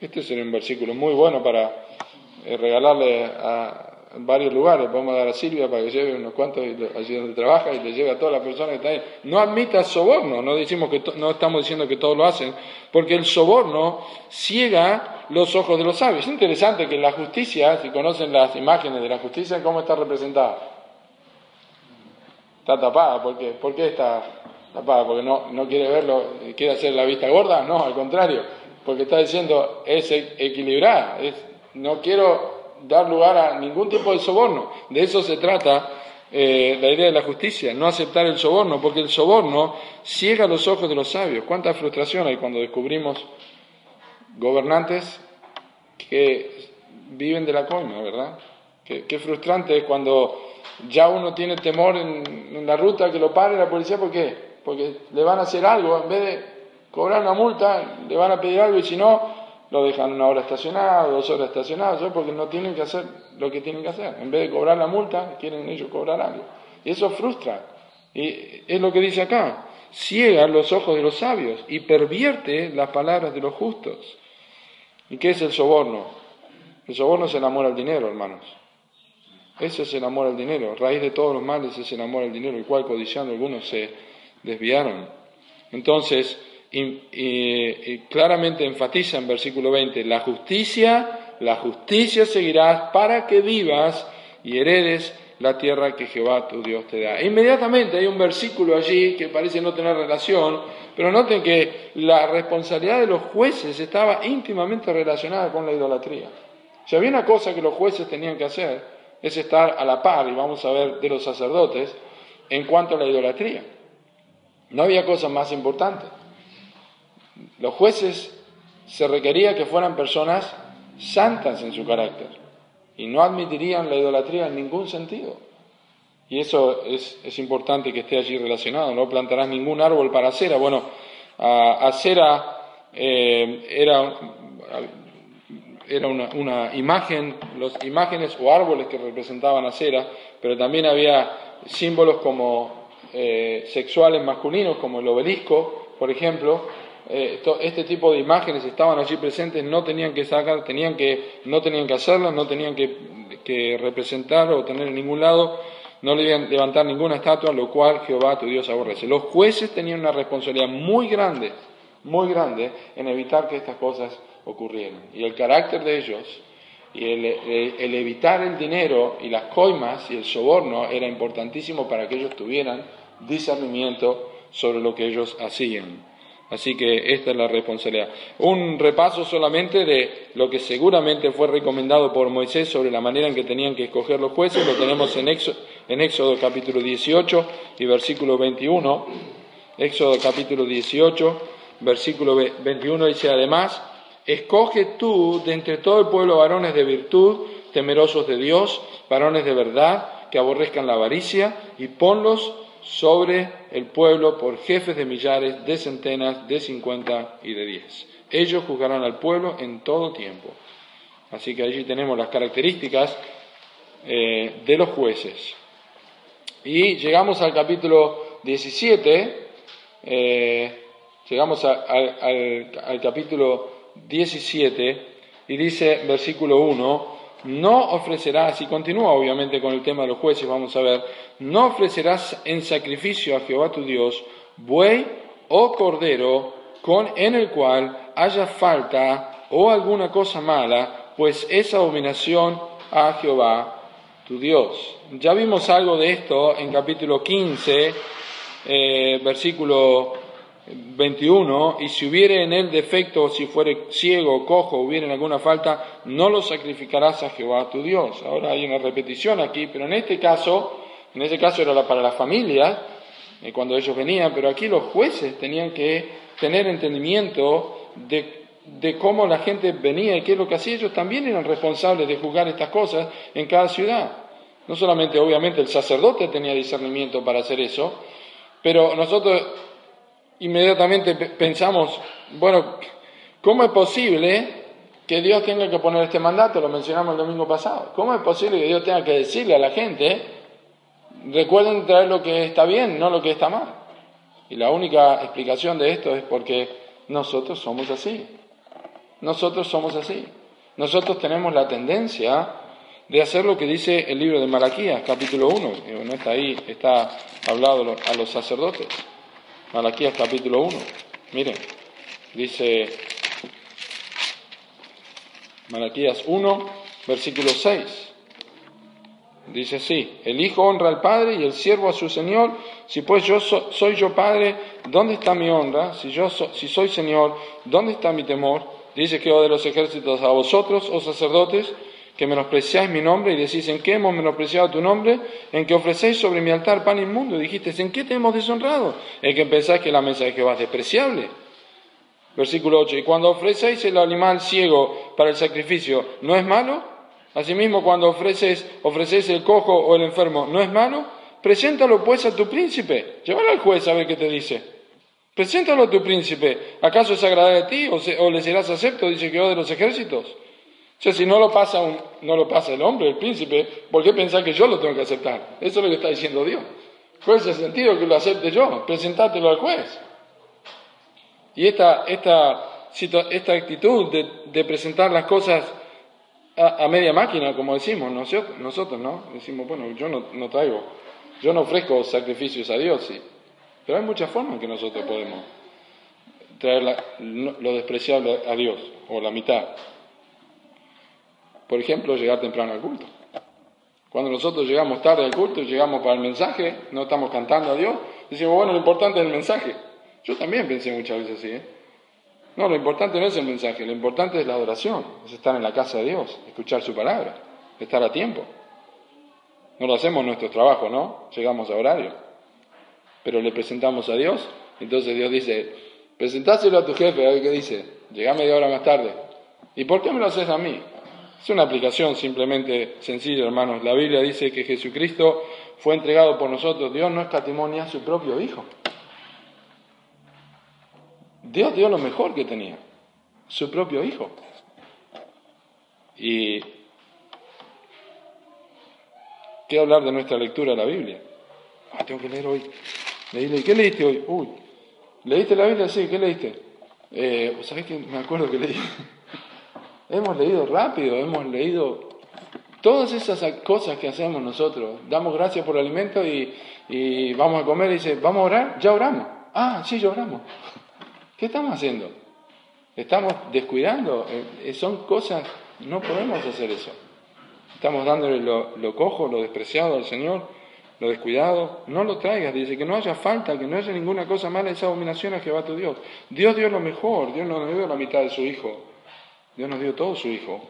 este sería un versículo muy bueno para eh, regalarle a, varios lugares. Podemos dar a Silvia para que lleve unos cuantos allí donde trabaja y le lleve a todas las personas que están ahí. No admitas soborno, no, decimos que no estamos diciendo que todos lo hacen, porque el soborno ciega los ojos de los sabios. Es interesante que la justicia, si conocen las imágenes de la justicia, ¿cómo está representada? Está tapada. ¿Por qué? ¿Por qué está tapada? ¿Porque no, no quiere verlo, quiere hacer la vista gorda? No, al contrario, porque está diciendo es e-, equilibrada, es, no quiero dar lugar a ningún tipo de soborno. De eso se trata eh, la idea de la justicia, no aceptar el soborno, porque el soborno ciega los ojos de los sabios. ¿Cuánta frustración hay cuando descubrimos gobernantes que viven de la coima, verdad? Qué frustrante es cuando ya uno tiene temor en, la ruta que lo pare la policía, ¿por qué? Porque le van a hacer algo, en vez de cobrar una multa, le van a pedir algo y si no, lo dejan una hora estacionado, dos horas estacionado, porque no tienen que hacer lo que tienen que hacer. En vez de cobrar la multa, quieren ellos cobrar algo. Y eso frustra. Y es lo que dice acá, ciega los ojos de los sabios y pervierte las palabras de los justos. ¿Y qué es el soborno? El soborno es el amor al dinero, hermanos. Ese es el amor al dinero. Raíz de todos los males es el amor al dinero, el cual codiciando algunos se desviaron. Entonces, claramente enfatiza en versículo 20, la justicia, la justicia seguirás para que vivas y heredes la tierra que Jehová tu Dios te da. inmediatamente hay un versículo allí que parece no tener relación, pero noten que la responsabilidad de los jueces estaba íntimamente relacionada con la idolatría. Si había una cosa que los jueces tenían que hacer, es estar a la par, y vamos a ver, de los sacerdotes en cuanto a la idolatría. No había cosa más importante. Los jueces se requería que fueran personas santas en su carácter y no admitirían la idolatría en ningún sentido. Y eso es, importante que esté allí relacionado. No plantarás ningún árbol para acera. Bueno, acera eh, era era una, imagen, las imágenes o árboles que representaban a cera, pero también había símbolos como eh, sexuales masculinos, como el obelisco, por ejemplo. Eh, este tipo de imágenes estaban allí presentes, no tenían que sacar, tenían que, no tenían que hacerlas, no tenían que, representar o tener en ningún lado no debían levantar ninguna estatua, lo cual Jehová tu Dios aborrece. Los jueces tenían una responsabilidad muy grande, muy grande, en evitar que estas cosas ocurrieran. Y el carácter de ellos y el, evitar el dinero y las coimas y el soborno era importantísimo para que ellos tuvieran discernimiento sobre lo que ellos hacían. Así que esta es la responsabilidad. Un repaso solamente de lo que seguramente fue recomendado por Moisés sobre la manera en que tenían que escoger los jueces, lo tenemos en Éxodo, en Éxodo capítulo 18 y versículo 21. Éxodo capítulo 18, versículo 21 dice además, escoge tú de entre todo el pueblo varones de virtud, temerosos de Dios, varones de verdad, que aborrezcan la avaricia, y ponlos sobre el pueblo por jefes de millares, de centenas, de cincuenta y de diez. Ellos juzgarán al pueblo en todo tiempo. Así que allí tenemos las características eh, de los jueces. Y llegamos al capítulo 17, eh, llegamos al capítulo 17 y dice versículo 1, no ofrecerás, y continúa obviamente con el tema de los jueces, vamos a ver, no ofrecerás en sacrificio a Jehová tu Dios buey o cordero con, en el cual haya falta o alguna cosa mala, pues es abominación a Jehová tu Dios. Ya vimos algo de esto en capítulo 15, eh, versículo 21, y si hubiere en él defecto, si fuere ciego o cojo, hubiere alguna falta, no lo sacrificarás a Jehová tu Dios. Ahora hay una repetición aquí, pero en este caso, en este caso era para la familia, eh, cuando ellos venían, pero aquí los jueces tenían que tener entendimiento de, de cómo la gente venía y qué es lo que hacía. Ellos también eran responsables de juzgar estas cosas en cada ciudad. No solamente, obviamente, el sacerdote tenía discernimiento para hacer eso, pero nosotros inmediatamente pensamos, bueno, ¿cómo es posible que Dios tenga que poner este mandato? Lo mencionamos el domingo pasado. ¿Cómo es posible que Dios tenga que decirle a la gente, recuerden traer lo que está bien, no lo que está mal? Y la única explicación de esto es porque nosotros somos así. Nosotros somos así. Nosotros tenemos la tendencia de hacer lo que dice el libro de Malaquías, capítulo 1, no está ahí, está hablado a los sacerdotes. Malaquías capítulo 1. Miren, dice Malaquías 1, versículo 6. Dice así, el Hijo honra al Padre y el siervo a su Señor. Si pues yo soy yo Padre, ¿dónde está mi honra? Si, yo si soy Señor, ¿dónde está mi temor? Dice que de los ejércitos a vosotros, oh sacerdotes, que menospreciáis mi nombre y decís, ¿en qué hemos menospreciado tu nombre? En que ofrecéis sobre mi altar pan inmundo. Y dijiste, ¿en qué te hemos deshonrado? En que pensáis que la mesa de Jehová es despreciable. Versículo 8, y cuando ofrecéis el animal ciego para el sacrificio, ¿no es malo? Asimismo, cuando ofreces, ofrecéis el cojo o el enfermo, ¿no es malo? Preséntalo pues a tu príncipe. Llévalo al juez a ver qué te dice. Preséntalo a tu príncipe. ¿Acaso es agradable a ti o, o le serás acepto? Dice Jehová de los ejércitos. Sea, si no lo pasa, no lo pasa el hombre, el príncipe, ¿por qué pensar que yo lo tengo que aceptar? Eso es lo que está diciendo Dios. ¿Cuál es el sentido que lo acepte yo? Presentátelo al juez. Y esta, esta, esta actitud de, presentar las cosas a, media máquina, como decimos nosotros, nosotros, ¿no? Decimos, bueno, yo no, no traigo, yo no ofrezco sacrificios a Dios, sí. Pero hay muchas formas que nosotros podemos traer lo despreciable a Dios, o la mitad. Por ejemplo, llegar temprano al culto. Cuando nosotros llegamos tarde al culto, llegamos para el mensaje, no estamos cantando a Dios, decimos, bueno, lo importante es el mensaje. Yo también pensé muchas veces así, ¿eh? No, lo importante no es el mensaje, lo importante es la adoración, es estar en la casa de Dios, escuchar su palabra, estar a tiempo. No lo hacemos nuestro trabajo, ¿no? Llegamos a horario. Pero le presentamos a Dios, entonces Dios dice, presentáselo a tu jefe, a ver qué dice, llega media hora más tarde. ¿Y por qué me lo haces a mí? Es una aplicación simplemente sencilla, hermanos. La Biblia dice que Jesucristo fue entregado por nosotros. Dios no escatimonia a su propio Hijo. Dios dio lo mejor que tenía, su propio Hijo. Y ¿qué hablar de nuestra lectura de la Biblia? Ah, tengo que leer hoy. ¿Qué leíste hoy? Uy, ¿leíste la Biblia? Sí, ¿qué leíste? Eh, ¿Sabés que me acuerdo que leí? Hemos leído rápido, hemos leído Todas esas cosas que hacemos nosotros, damos gracias por el alimento y, vamos a comer dice, ¿vamos a orar? Ya oramos. Ah, sí, ya oramos. ¿Qué estamos haciendo? Estamos descuidando. Eh, son cosas, no podemos hacer eso. Estamos dándole lo, cojo, lo despreciado al Señor, lo descuidado. No lo traigas, dice, que no haya falta, que no haya ninguna cosa mala, esa abominación a Jehová tu Dios. Dios dio lo mejor, Dios no dio la mitad de su Hijo, Dios nos dio todo su Hijo.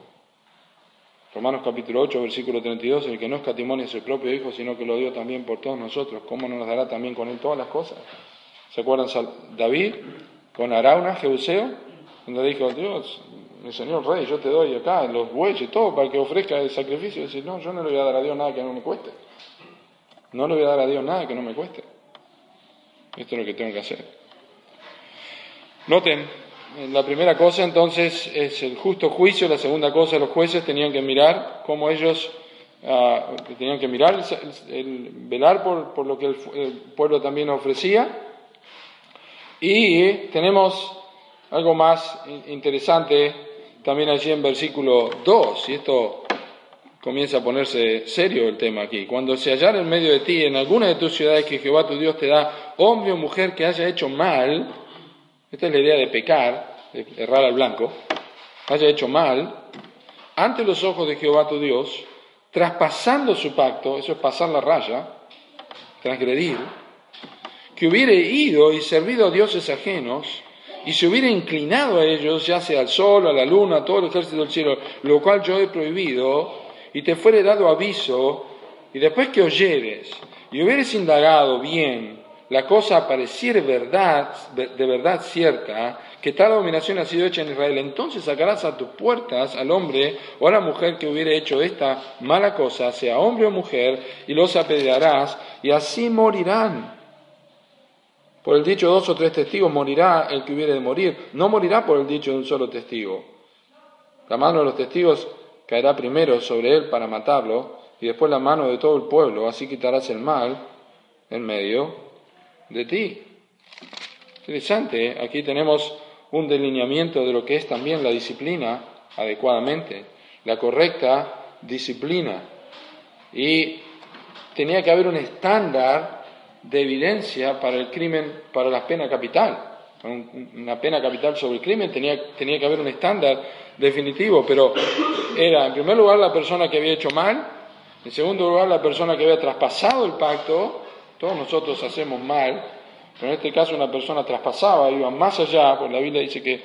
Romanos capítulo 8, versículo 32, el que no escatimone a su propio Hijo, sino que lo dio también por todos nosotros, ¿cómo no nos dará también con él todas las cosas? ¿Se acuerdan David con Arauna, Jeuseo? Cuando dijo, Dios, mi señor rey, yo te doy acá los bueyes, todo para que ofrezca el sacrificio. Decir, no, yo no le voy a dar a Dios nada que no me cueste. No le voy a dar a Dios nada que no me cueste. Esto es lo que tengo que hacer. Noten, la primera cosa entonces es el justo juicio, la segunda cosa los jueces tenían que mirar cómo ellos ah, tenían que mirar, el, velar por, lo que el, el pueblo también ofrecía. Y tenemos algo más interesante también allí en versículo 2, y esto comienza a ponerse serio el tema aquí. Cuando se hallara en medio de ti, en alguna de tus ciudades que Jehová tu Dios te da, hombre o mujer que haya hecho mal, esta es la idea de pecar, de errar al blanco, haya hecho mal, ante los ojos de Jehová tu Dios, traspasando su pacto, eso es pasar la raya, transgredir, que hubiere ido y servido a dioses ajenos, y se hubiera inclinado a ellos, ya sea al sol, a la luna, a todo el ejército del cielo, lo cual yo he prohibido, y te fuere dado aviso, y después que oyeres, y hubieres indagado bien, la cosa pareciere verdad, de verdad cierta, que tal abominación ha sido hecha en Israel, entonces sacarás a tus puertas al hombre o a la mujer que hubiere hecho esta mala cosa, sea hombre o mujer, y los apedrearás, y así morirán. Por el dicho de dos o tres testigos morirá el que hubiere de morir, no morirá por el dicho de un solo testigo. La mano de los testigos caerá primero sobre él para matarlo, y después la mano de todo el pueblo, así quitarás el mal en medio de ti. Interesante, ¿eh? aquí tenemos un delineamiento de lo que es también la disciplina adecuadamente, la correcta disciplina. Y tenía que haber un estándar de evidencia para el crimen, para la pena capital. Una pena capital sobre el crimen tenía, tenía que haber un estándar definitivo, pero era en primer lugar la persona que había hecho mal, en segundo lugar la persona que había traspasado el pacto, todos nosotros hacemos mal, pero en este caso una persona traspasaba, iba más allá, porque la Biblia dice que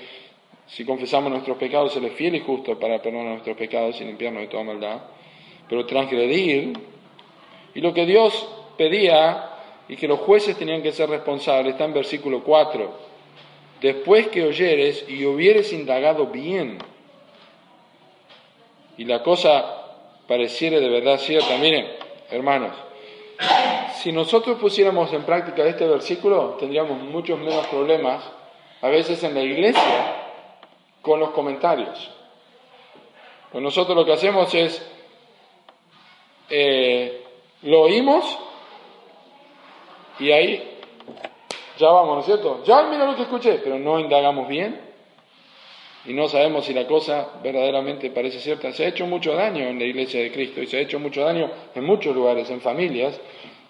si confesamos nuestros pecados, Él es fiel y justo para perdonar nuestros pecados y limpiarnos de toda maldad. Pero transgredir, y lo que Dios pedía y que los jueces tenían que ser responsables, está en versículo 4. Después que oyeres y hubieres indagado bien, y la cosa pareciera de verdad cierta, miren, hermanos, si nosotros pusiéramos en práctica este versículo, tendríamos muchos menos problemas, a veces en la iglesia, con los comentarios. Pues nosotros lo que hacemos es, eh, lo oímos y ahí ya vamos, ¿no es cierto? Ya mira lo que escuché, pero no indagamos bien y no sabemos si la cosa verdaderamente parece cierta. Se ha hecho mucho daño en la iglesia de Cristo y se ha hecho mucho daño en muchos lugares, en familias,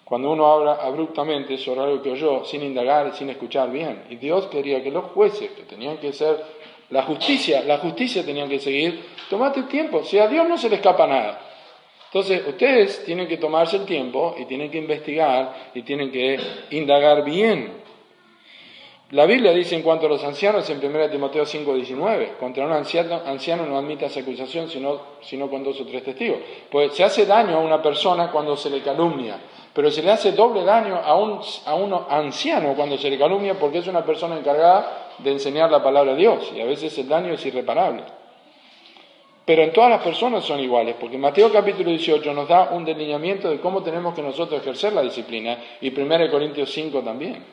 cuando uno habla abruptamente sobre algo que oyó sin indagar sin escuchar bien. Y Dios quería que los jueces, que tenían que ser la justicia, la justicia tenían que seguir, tomate tiempo, si a Dios no se le escapa nada. Entonces, ustedes tienen que tomarse el tiempo y tienen que investigar y tienen que indagar bien. La Biblia dice en cuanto a los ancianos en 1 Timoteo 5:19, contra un anciano, anciano no admitas acusación sino, sino con dos o tres testigos. Pues se hace daño a una persona cuando se le calumnia, pero se le hace doble daño a un, a un anciano cuando se le calumnia porque es una persona encargada de enseñar la palabra de Dios y a veces el daño es irreparable. Pero en todas las personas son iguales, porque Mateo capítulo 18 nos da un delineamiento de cómo tenemos que nosotros ejercer la disciplina y 1 Corintios 5 también.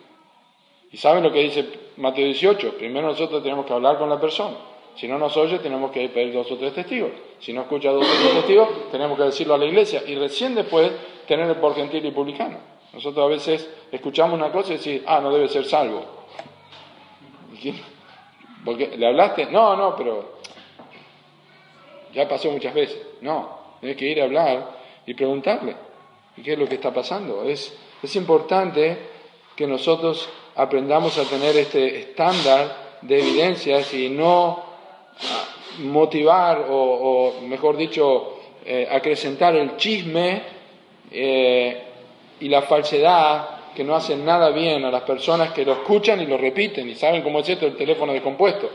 ¿Y saben lo que dice Mateo 18? Primero nosotros tenemos que hablar con la persona. Si no nos oye, tenemos que pedir dos o tres testigos. Si no escucha dos o tres testigos, tenemos que decirlo a la iglesia. Y recién después tener por gentil y publicano. Nosotros a veces escuchamos una cosa y decimos, ah, no debe ser salvo. ¿Porque le hablaste? No, no, pero ya pasó muchas veces. No, Tienes que ir a hablar y preguntarle qué es lo que está pasando. Es, es importante que nosotros aprendamos a tener este estándar de evidencias y no motivar o, mejor dicho, eh, acrecentar el chisme eh, y la falsedad que no hacen nada bien a las personas que lo escuchan y lo repiten y saben cómo es esto el teléfono descompuesto.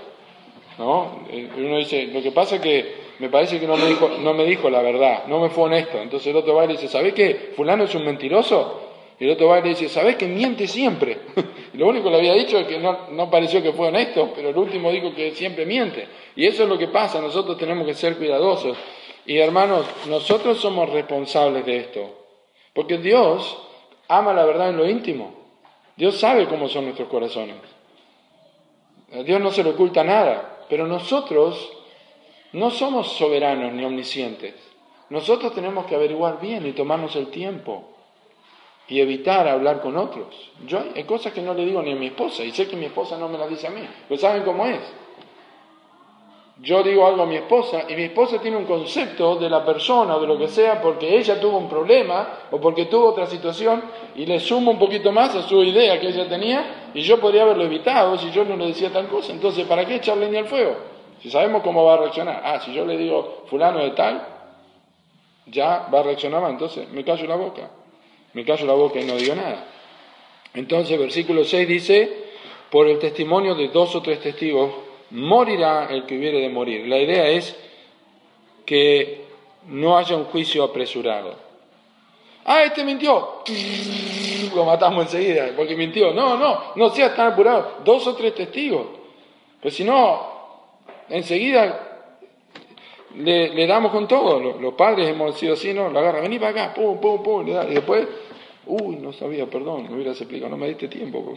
¿no? Eh, uno dice, lo que pasa es que me parece que no me dijo, no me dijo la verdad, no me fue honesto. Entonces el otro va y dice, ¿sabes que fulano es un mentiroso? El otro va y le dice, ¿sabes que miente siempre? lo único que le había dicho es que no, no pareció que fue honesto, pero el último dijo que siempre miente. Y eso es lo que pasa, nosotros tenemos que ser cuidadosos. Y hermanos, nosotros somos responsables de esto, porque Dios ama la verdad en lo íntimo. Dios sabe cómo son nuestros corazones. A Dios no se le oculta nada, pero nosotros no somos soberanos ni omniscientes. Nosotros tenemos que averiguar bien y tomarnos el tiempo y evitar hablar con otros. Yo hay cosas que no le digo ni a mi esposa y sé que mi esposa no me las dice a mí, pero ¿saben cómo es? Yo digo algo a mi esposa y mi esposa tiene un concepto de la persona o de lo que sea porque ella tuvo un problema o porque tuvo otra situación y le sumo un poquito más a su idea que ella tenía y yo podría haberlo evitado si yo no le decía tal cosa. Entonces, ¿para qué echarle ni al fuego? Si sabemos cómo va a reaccionar. Ah, si yo le digo fulano de tal, ya va a reaccionar entonces me callo la boca me callo la boca y no digo nada. Entonces, versículo 6 dice, por el testimonio de dos o tres testigos, morirá el que hubiere de morir. La idea es que no haya un juicio apresurado. Ah, este mintió. Lo matamos enseguida, porque mintió. No, no, no seas tan apurado. Dos o tres testigos. Pues si no, enseguida le, damos con todo. Los, padres hemos sido así, ¿no? Lo agarra, vení para acá, pum, pum, pum, y después Uy, no sabía, perdón, me hubieras explicado, no me diste tiempo.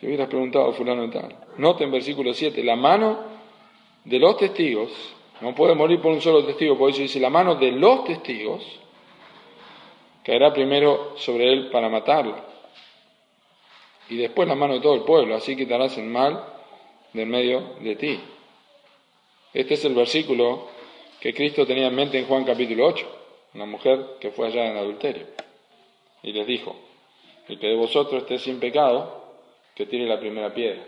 Te hubieras preguntado fulano y tal. Noten versículo 7, la mano de los testigos, no puede morir por un solo testigo, por eso dice, la mano de los testigos caerá primero sobre él para matarlo. Y después la mano de todo el pueblo, así quitarás el mal del medio de ti. Este es el versículo que Cristo tenía en mente en Juan capítulo 8, una mujer que fue allá en adulterio y les dijo, el que de vosotros esté sin pecado, que tire la primera piedra.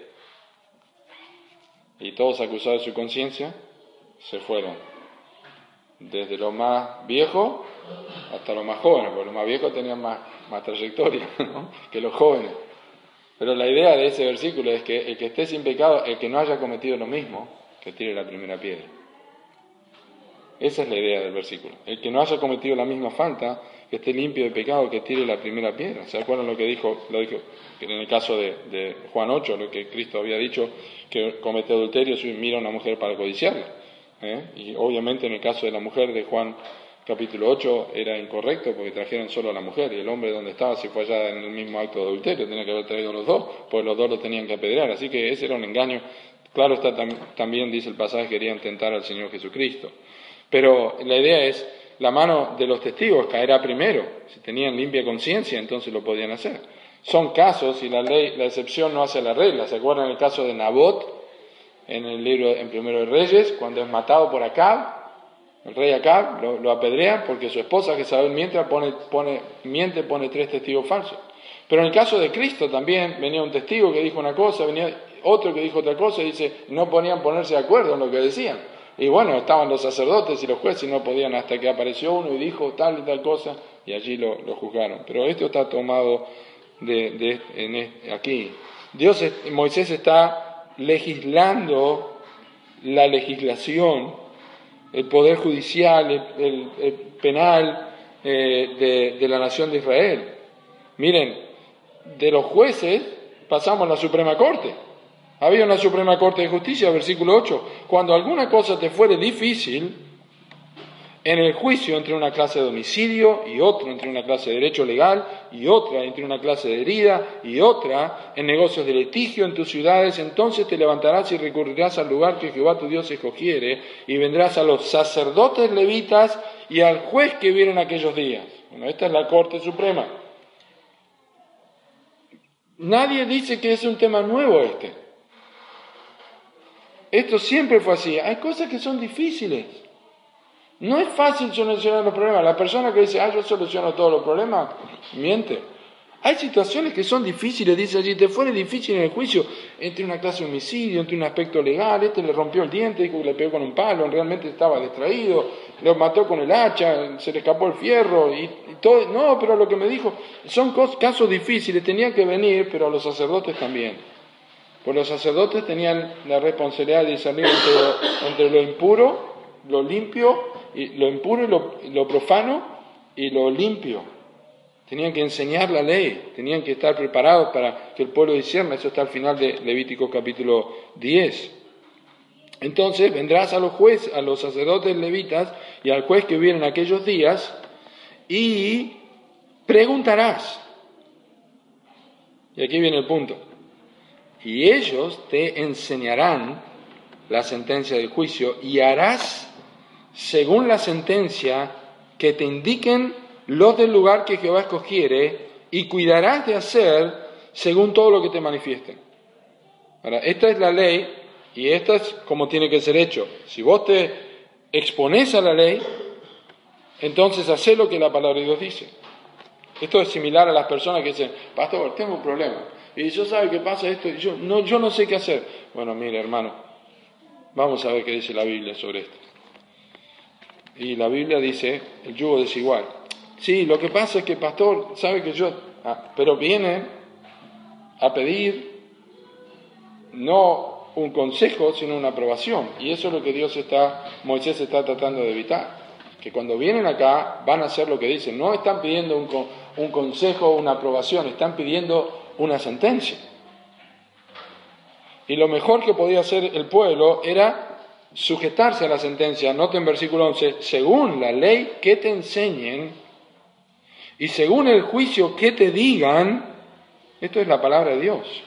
Y todos acusados de su conciencia se fueron, desde lo más viejo hasta lo más jóvenes, porque los más viejos tenían más, más trayectoria que los jóvenes. Pero la idea de ese versículo es que el que esté sin pecado, el que no haya cometido lo mismo, que tire la primera piedra. Esa es la idea del versículo. El que no haya cometido la misma falta, que esté limpio de pecado, que tire la primera piedra. ¿Se acuerdan lo que dijo, lo dijo en el caso de, Juan 8, lo que Cristo había dicho, que comete adulterio si mira a una mujer para codiciarla? ¿eh? Y obviamente en el caso de la mujer de Juan capítulo 8 era incorrecto porque trajeron solo a la mujer y el hombre donde estaba si fue allá en el mismo acto de adulterio, tenía que haber traído los dos, pues los dos lo tenían que apedrear. Así que ese era un engaño. Claro está, también dice el pasaje, querían tentar al Señor Jesucristo. Pero la idea es la mano de los testigos caerá primero. Si tenían limpia conciencia, entonces lo podían hacer. Son casos y la ley, la excepción no hace la regla. ¿Se acuerdan el caso de Nabot en el libro en Primero de Reyes, cuando es matado por Acab? El rey Acab lo, apedrea porque su esposa Jezabel mientras pone, pone, miente, pone tres testigos falsos. Pero en el caso de Cristo también venía un testigo que dijo una cosa, venía otro que dijo otra cosa y dice, no ponían ponerse de acuerdo en lo que decían. Y bueno, estaban los sacerdotes y los jueces y no podían hasta que apareció uno y dijo tal y tal cosa y allí lo, juzgaron. Pero esto está tomado de, aquí. Dios, Moisés está legislando la legislación, el poder judicial, el, penal eh, de la nación de Israel. Miren, de los jueces pasamos a la Suprema Corte. Había una Suprema Corte de Justicia, versículo 8, cuando alguna cosa te fuere difícil, en el juicio entre una clase de homicidio y otra entre una clase de derecho legal y otra entre una clase de herida y otra en negocios de litigio en tus ciudades, entonces te levantarás y recurrirás al lugar que Jehová tu Dios escogiere y vendrás a los sacerdotes levitas y al juez que viene en aquellos días. Bueno, esta es la Corte Suprema. Nadie dice que es un tema nuevo este. Esto siempre fue así. Hay cosas que son difíciles. No es fácil solucionar los problemas. La persona que dice, ah, yo soluciono todos los problemas, miente. Hay situaciones que son difíciles, dice allí, te fue difícil en el juicio, entre una clase de homicidio, entre un aspecto legal, este le rompió el diente, dijo que le pegó con un palo, realmente estaba distraído, lo mató con el hacha, se le escapó el fierro y, todo. No, pero lo que me dijo, son casos difíciles, tenían que venir, pero a los sacerdotes también. Pues los sacerdotes tenían la responsabilidad de discernir entre, lo impuro, lo limpio, y lo impuro y lo profano y lo limpio. Tenían que enseñar la ley, tenían que estar preparados para que el pueblo discierna. Eso está al final de Levítico capítulo 10. Entonces vendrás a los jueces, a los sacerdotes levitas y al juez que hubiera en aquellos días y preguntarás. Y aquí viene el punto. Y ellos te enseñarán la sentencia del juicio y harás según la sentencia que te indiquen los del lugar que Jehová escogiere, y cuidarás de hacer según todo lo que te manifiesten. Ahora, esta es la ley y esta es como tiene que ser hecho. Si vos te expones a la ley, entonces haz lo que la palabra de Dios dice. Esto es similar a las personas que dicen, pastor, tengo un problema. Y yo sabe qué pasa esto, yo no, yo no sé qué hacer. Bueno, mire hermano, vamos a ver qué dice la Biblia sobre esto. Y la Biblia dice, el yugo desigual. Sí, lo que pasa es que pastor sabe que yo, ah, pero viene a pedir no un consejo, sino una aprobación. Y eso es lo que Dios está, Moisés está tratando de evitar. Que cuando vienen acá van a hacer lo que dicen. No están pidiendo un, un consejo o una aprobación, están pidiendo una sentencia. Y lo mejor que podía hacer el pueblo era sujetarse a la sentencia. Noten en versículo 11, según la ley que te enseñen y según el juicio que te digan, esto es la palabra de Dios,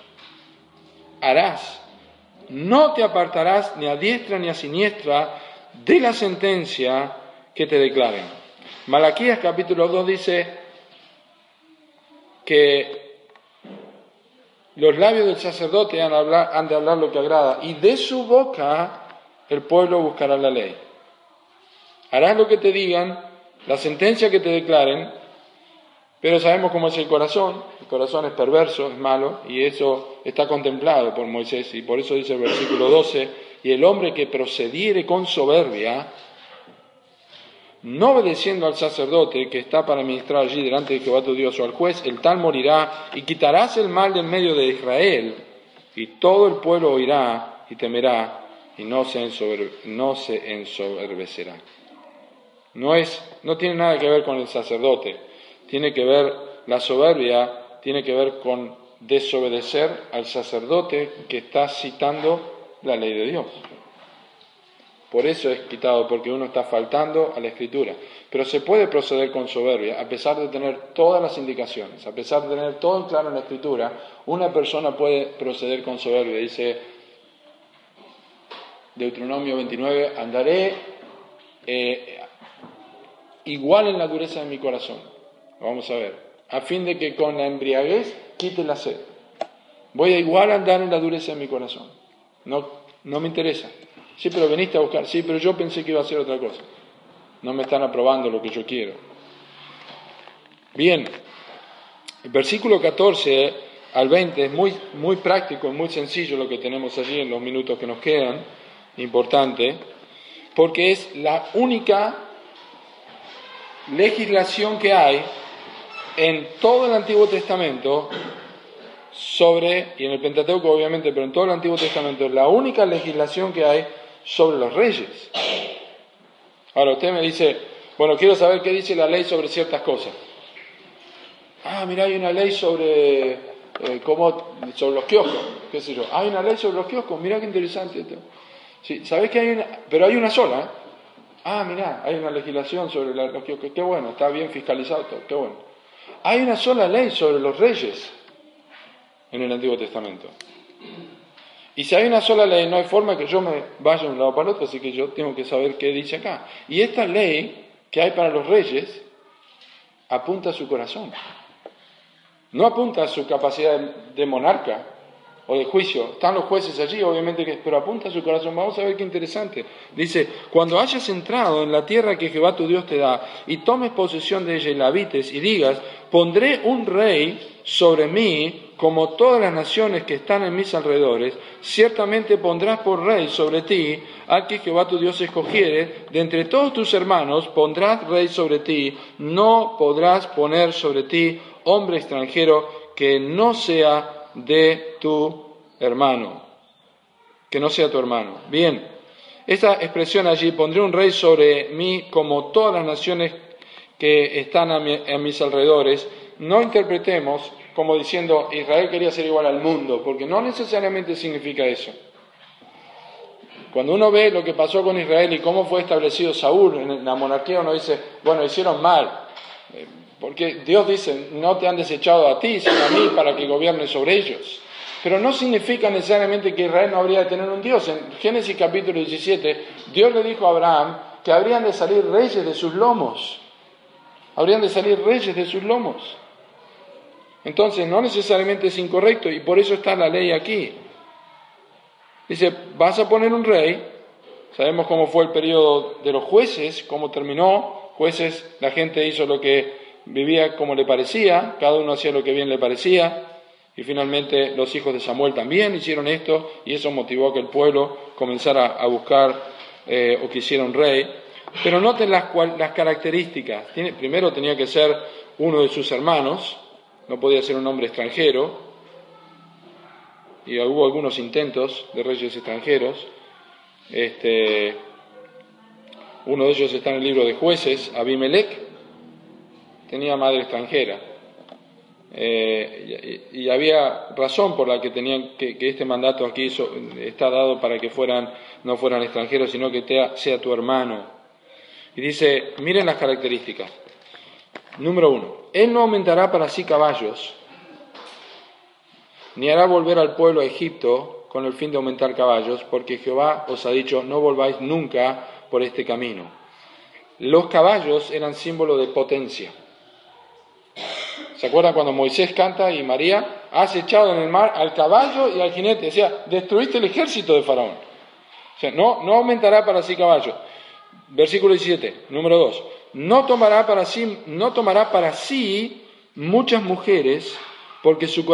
harás. No te apartarás ni a diestra ni a siniestra de la sentencia que te declaren. Malaquías capítulo 2 dice que los labios del sacerdote han, de hablar lo que agrada y de su boca el pueblo buscará la ley. Harás lo que te digan, la sentencia que te declaren, pero sabemos cómo es el corazón, el corazón es perverso, es malo, y eso está contemplado por Moisés, y por eso dice el versículo 12, y el hombre que procediere con soberbia, no obedeciendo al sacerdote que está para ministrar allí delante de Jehová tu Dios o al juez, el tal morirá, y quitarás el mal del medio de Israel, y todo el pueblo oirá y temerá, y no se, no se ensoberbecerá. No, es, no tiene nada que ver con el sacerdote, tiene que ver, la soberbia tiene que ver con desobedecer al sacerdote que está citando la ley de Dios. Por eso es quitado, porque uno está faltando a la escritura. Pero se puede proceder con soberbia, a pesar de tener todas las indicaciones, a pesar de tener todo claro en la escritura, una persona puede proceder con soberbia. Dice Deuteronomio 29, andaré eh, igual en la dureza de mi corazón Vamos a ver. A fin de que con la embriaguez quite la sed. Voy a igual andar en la dureza de mi corazón. No, no me interesa. Sí, pero veniste a buscar. Sí, pero yo pensé que iba a hacer otra cosa. No me están aprobando lo que yo quiero. Bien, el versículo 14 al 20 es muy, muy práctico, muy sencillo lo que tenemos allí en los minutos que nos quedan, importante, porque es la única legislación que hay en todo el Antiguo Testamento sobre, y en el Pentateuco obviamente, pero en todo el Antiguo Testamento, es la única legislación que hay sobre los reyes. Ahora usted me dice, bueno, quiero saber qué dice la ley sobre ciertas cosas. Ah, mira, hay una ley sobre, eh, cómo, sobre los kioscos, qué sé yo. Hay una ley sobre los kioscos, mira qué interesante esto. Sí, ¿Sabes que hay? Pero hay una sola, ¿eh? Ah, mira, hay una legislación sobre los kioscos, qué bueno, está bien fiscalizado todo, qué bueno. Hay una sola ley sobre los reyes en el Antiguo Testamento. Y si hay una sola ley, no hay forma que yo me vaya de un lado para el otro, así que yo tengo que saber qué dice acá. Y esta ley que hay para los reyes apunta a su corazón. No apunta a su capacidad de monarca, o de juicio. Están los jueces allí, obviamente, pero apunta a su corazón. Vamos a ver qué interesante. Dice, cuando hayas entrado en la tierra que Jehová tu Dios te da y tomes posesión de ella y la habites y digas, pondré un rey sobre mí como todas las naciones que están en mis alrededores, ciertamente pondrás por rey sobre ti al que Jehová tu Dios escogiere, de entre todos tus hermanos pondrás rey sobre ti, no podrás poner sobre ti hombre extranjero que no sea de tu hermano, que no sea tu hermano. Bien, esta expresión allí, pondré un rey sobre mí como todas las naciones que están a, mis alrededores, no interpretemos como diciendo Israel quería ser igual al mundo, porque no necesariamente significa eso. Cuando uno ve lo que pasó con Israel y cómo fue establecido Saúl en la monarquía, uno dice, bueno, hicieron mal, eh, porque Dios dice, no te han desechado a ti, sino a mí para que gobiernes sobre ellos. Pero no significa necesariamente que Israel no habría de tener un Dios. En Génesis capítulo 17, Dios le dijo a Abraham que habrían de salir reyes de sus lomos. Habrían de salir reyes de sus lomos. Entonces, no necesariamente es incorrecto y por eso está la ley aquí. Dice, vas a poner un rey. Sabemos cómo fue el periodo de los jueces, cómo terminó. Jueces, la gente hizo lo que vivía como le parecía, cada uno hacía lo que bien le parecía, y finalmente los hijos de Samuel también hicieron esto, y eso motivó a que el pueblo comenzara a buscar eh, o quisiera un rey. Pero noten las, las características. primero tenía que ser uno de sus hermanos, no podía ser un hombre extranjero, y hubo algunos intentos de reyes extranjeros. Este, uno de ellos está en el libro de jueces, Abimelech, tenía madre extranjera. Eh, y, había razón por la que tenían que, este mandato aquí está dado para que fueran, no fueran extranjeros, sino que sea tu hermano. Y dice, miren las características. Número uno, él no aumentará para sí caballos, ni hará volver al pueblo a Egipto con el fin de aumentar caballos, porque Jehová os ha dicho, no volváis nunca por este camino. Los caballos eran símbolo de potencia. ¿Se acuerdan cuando Moisés canta y María, has echado en el mar al caballo y al jinete? Sea, destruiste el ejército de Faraón. O sea, no, no aumentará para sí caballo. Versículo 17, número 2. No tomará para sí, no tomará para sí muchas mujeres porque su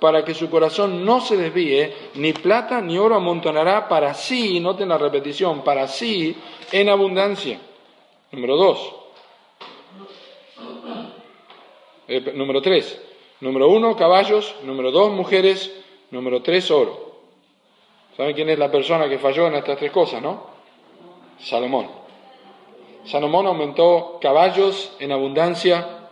para que su corazón no se desvíe, ni plata ni oro amontonará para sí, noten la repetición, para sí en abundancia. Número 2. Eh, número tres. Número uno, caballos. Número dos, mujeres. Número tres, oro. ¿Saben quién es la persona que falló en estas tres cosas, no? Salomón. Salomón aumentó caballos en abundancia.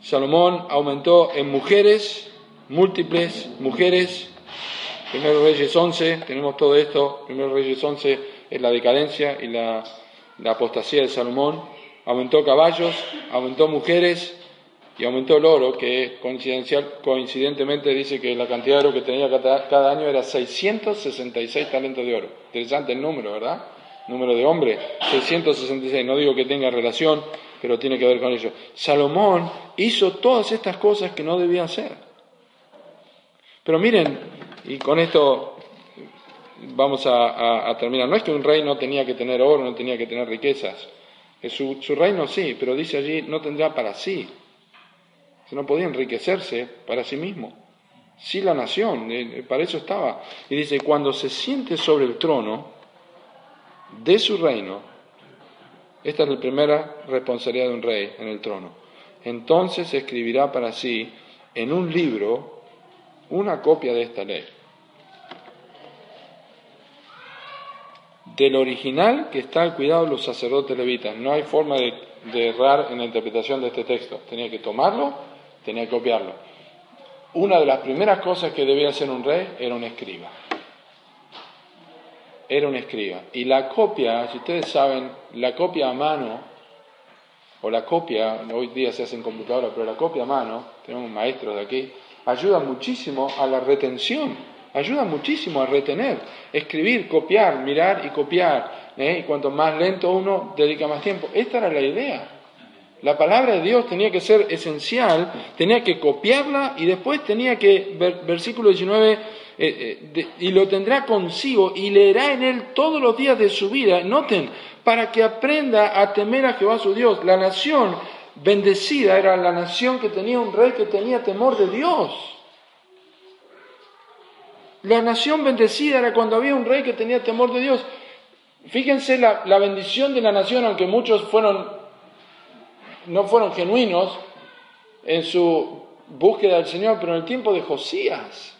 Salomón aumentó en mujeres, múltiples mujeres. Primero Reyes 11, tenemos todo esto. Primero Reyes 11 es la decadencia y la, apostasía de Salomón. Aumentó caballos, aumentó mujeres, y aumentó el oro, que coincidentemente dice que la cantidad de oro que tenía cada, año era 666 talentos de oro. Interesante el número, ¿verdad? Número de hombre, 666. No digo que tenga relación, pero tiene que ver con ello. Salomón hizo todas estas cosas que no debía hacer. Pero miren, y con esto vamos a, terminar. No es que un rey no tenía que tener oro, no tenía que tener riquezas. Su, su reino sí, pero dice allí, no tendrá para sí no podía enriquecerse para sí mismo. Sí la nación, eh, eh, para eso estaba. Y dice, cuando se siente sobre el trono de su reino, esta es la primera responsabilidad de un rey en el trono, entonces escribirá para sí en un libro una copia de esta ley. Del original que está al cuidado de los sacerdotes levitas. No hay forma de, de errar en la interpretación de este texto. Tenía que tomarlo tenía que copiarlo. Una de las primeras cosas que debía hacer un rey era un escriba. Era un escriba. Y la copia, si ustedes saben, la copia a mano, o la copia, hoy día se hace en computadora, pero la copia a mano, tenemos maestros de aquí, ayuda muchísimo a la retención, ayuda muchísimo a retener, escribir, copiar, mirar y copiar. ¿eh? Y cuanto más lento uno, dedica más tiempo. Esta era la idea. La palabra de Dios tenía que ser esencial, tenía que copiarla y después tenía que, versículo 19, eh, eh, y lo tendrá consigo y leerá en él todos los días de su vida. Noten, para que aprenda a temer a Jehová su Dios. La nación bendecida era la nación que tenía un rey que tenía temor de Dios. La nación bendecida era cuando había un rey que tenía temor de Dios. Fíjense la, la bendición de la nación, aunque muchos fueron, no fueron genuinos en su búsqueda del Señor, pero en el tiempo de Josías.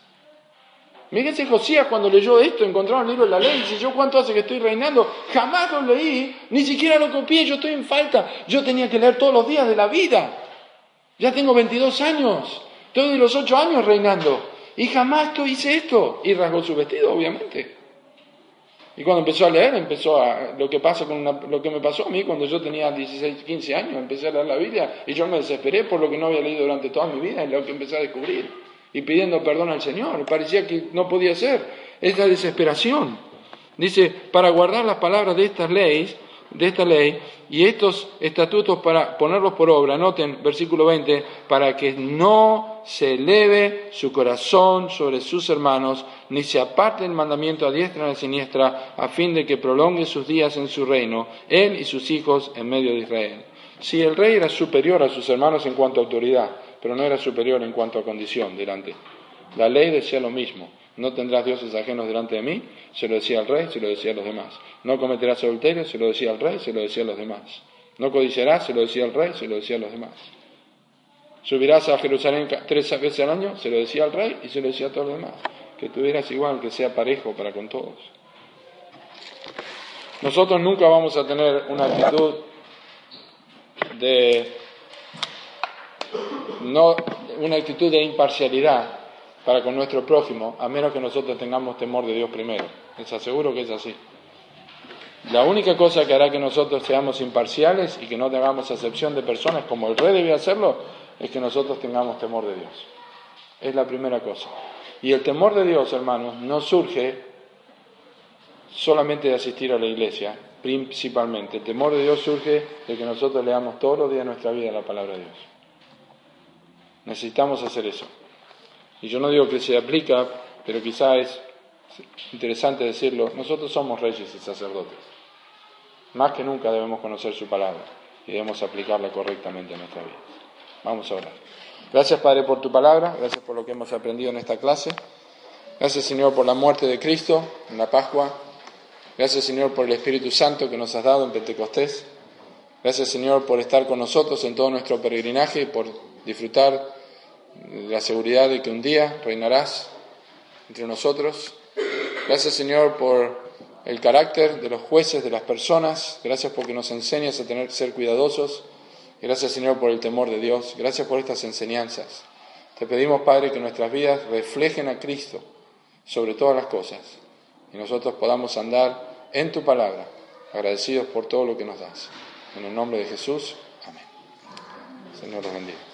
Fíjense Josías cuando leyó esto, encontró el libro de la ley, dice, yo cuánto hace que estoy reinando, jamás lo leí, ni siquiera lo copié, yo estoy en falta, yo tenía que leer todos los días de la vida. Ya tengo 22 años, estoy de los 8 años reinando, y jamás hice esto. Y rasgó su vestido, obviamente. Y cuando empezó a leer, empezó a lo que pasa con lo que me pasó a mí cuando yo tenía 16, 15 años, empecé a leer la Biblia y yo me desesperé por lo que no había leído durante toda mi vida y lo que empecé a descubrir y pidiendo perdón al Señor. Parecía que no podía ser. Esta desesperación. Dice, para guardar las palabras de estas leyes, de esta ley y estos estatutos para ponerlos por obra. Noten versículo 20, para que no se eleve su corazón sobre sus hermanos, ni se aparte el mandamiento a diestra ni a siniestra, a fin de que prolongue sus días en su reino, él y sus hijos en medio de Israel. Si el rey era superior a sus hermanos en cuanto a autoridad, pero no era superior en cuanto a condición delante. La ley decía lo mismo, no tendrás dioses ajenos delante de mí, se lo decía al rey, se lo decía a los demás. No cometerás adulterio, se lo decía al rey, se lo decía a los demás. No codiciarás, se lo decía al rey, se lo decía a los demás. Subirás a Jerusalén tres veces al año, se lo decía al rey y se lo decía a todos los demás. Que tuvieras igual, que sea parejo para con todos. Nosotros nunca vamos a tener una actitud de no una actitud de imparcialidad para con nuestro prójimo, a menos que nosotros tengamos temor de Dios primero. Les aseguro que es así. La única cosa que hará que nosotros seamos imparciales y que no tengamos acepción de personas como el rey debe hacerlo es que nosotros tengamos temor de Dios. Es la primera cosa. Y el temor de Dios, hermanos, no surge solamente de asistir a la iglesia, principalmente. El temor de Dios surge de que nosotros leamos todos los días de nuestra vida la palabra de Dios. Necesitamos hacer eso. Y yo no digo que se aplica, pero quizá es interesante decirlo, nosotros somos reyes y sacerdotes. Más que nunca debemos conocer su palabra y debemos aplicarla correctamente en nuestra vida. Vamos a orar. Gracias Padre por tu palabra, gracias por lo que hemos aprendido en esta clase. Gracias Señor por la muerte de Cristo en la Pascua. Gracias Señor por el Espíritu Santo que nos has dado en Pentecostés. Gracias Señor por estar con nosotros en todo nuestro peregrinaje y por disfrutar de la seguridad de que un día reinarás entre nosotros. Gracias Señor por el carácter de los jueces, de las personas. Gracias porque nos enseñas a tener ser cuidadosos. Gracias Señor por el temor de Dios. Gracias por estas enseñanzas. Te pedimos Padre que nuestras vidas reflejen a Cristo sobre todas las cosas y nosotros podamos andar en tu palabra, agradecidos por todo lo que nos das. En el nombre de Jesús, amén. Señor los bendiga.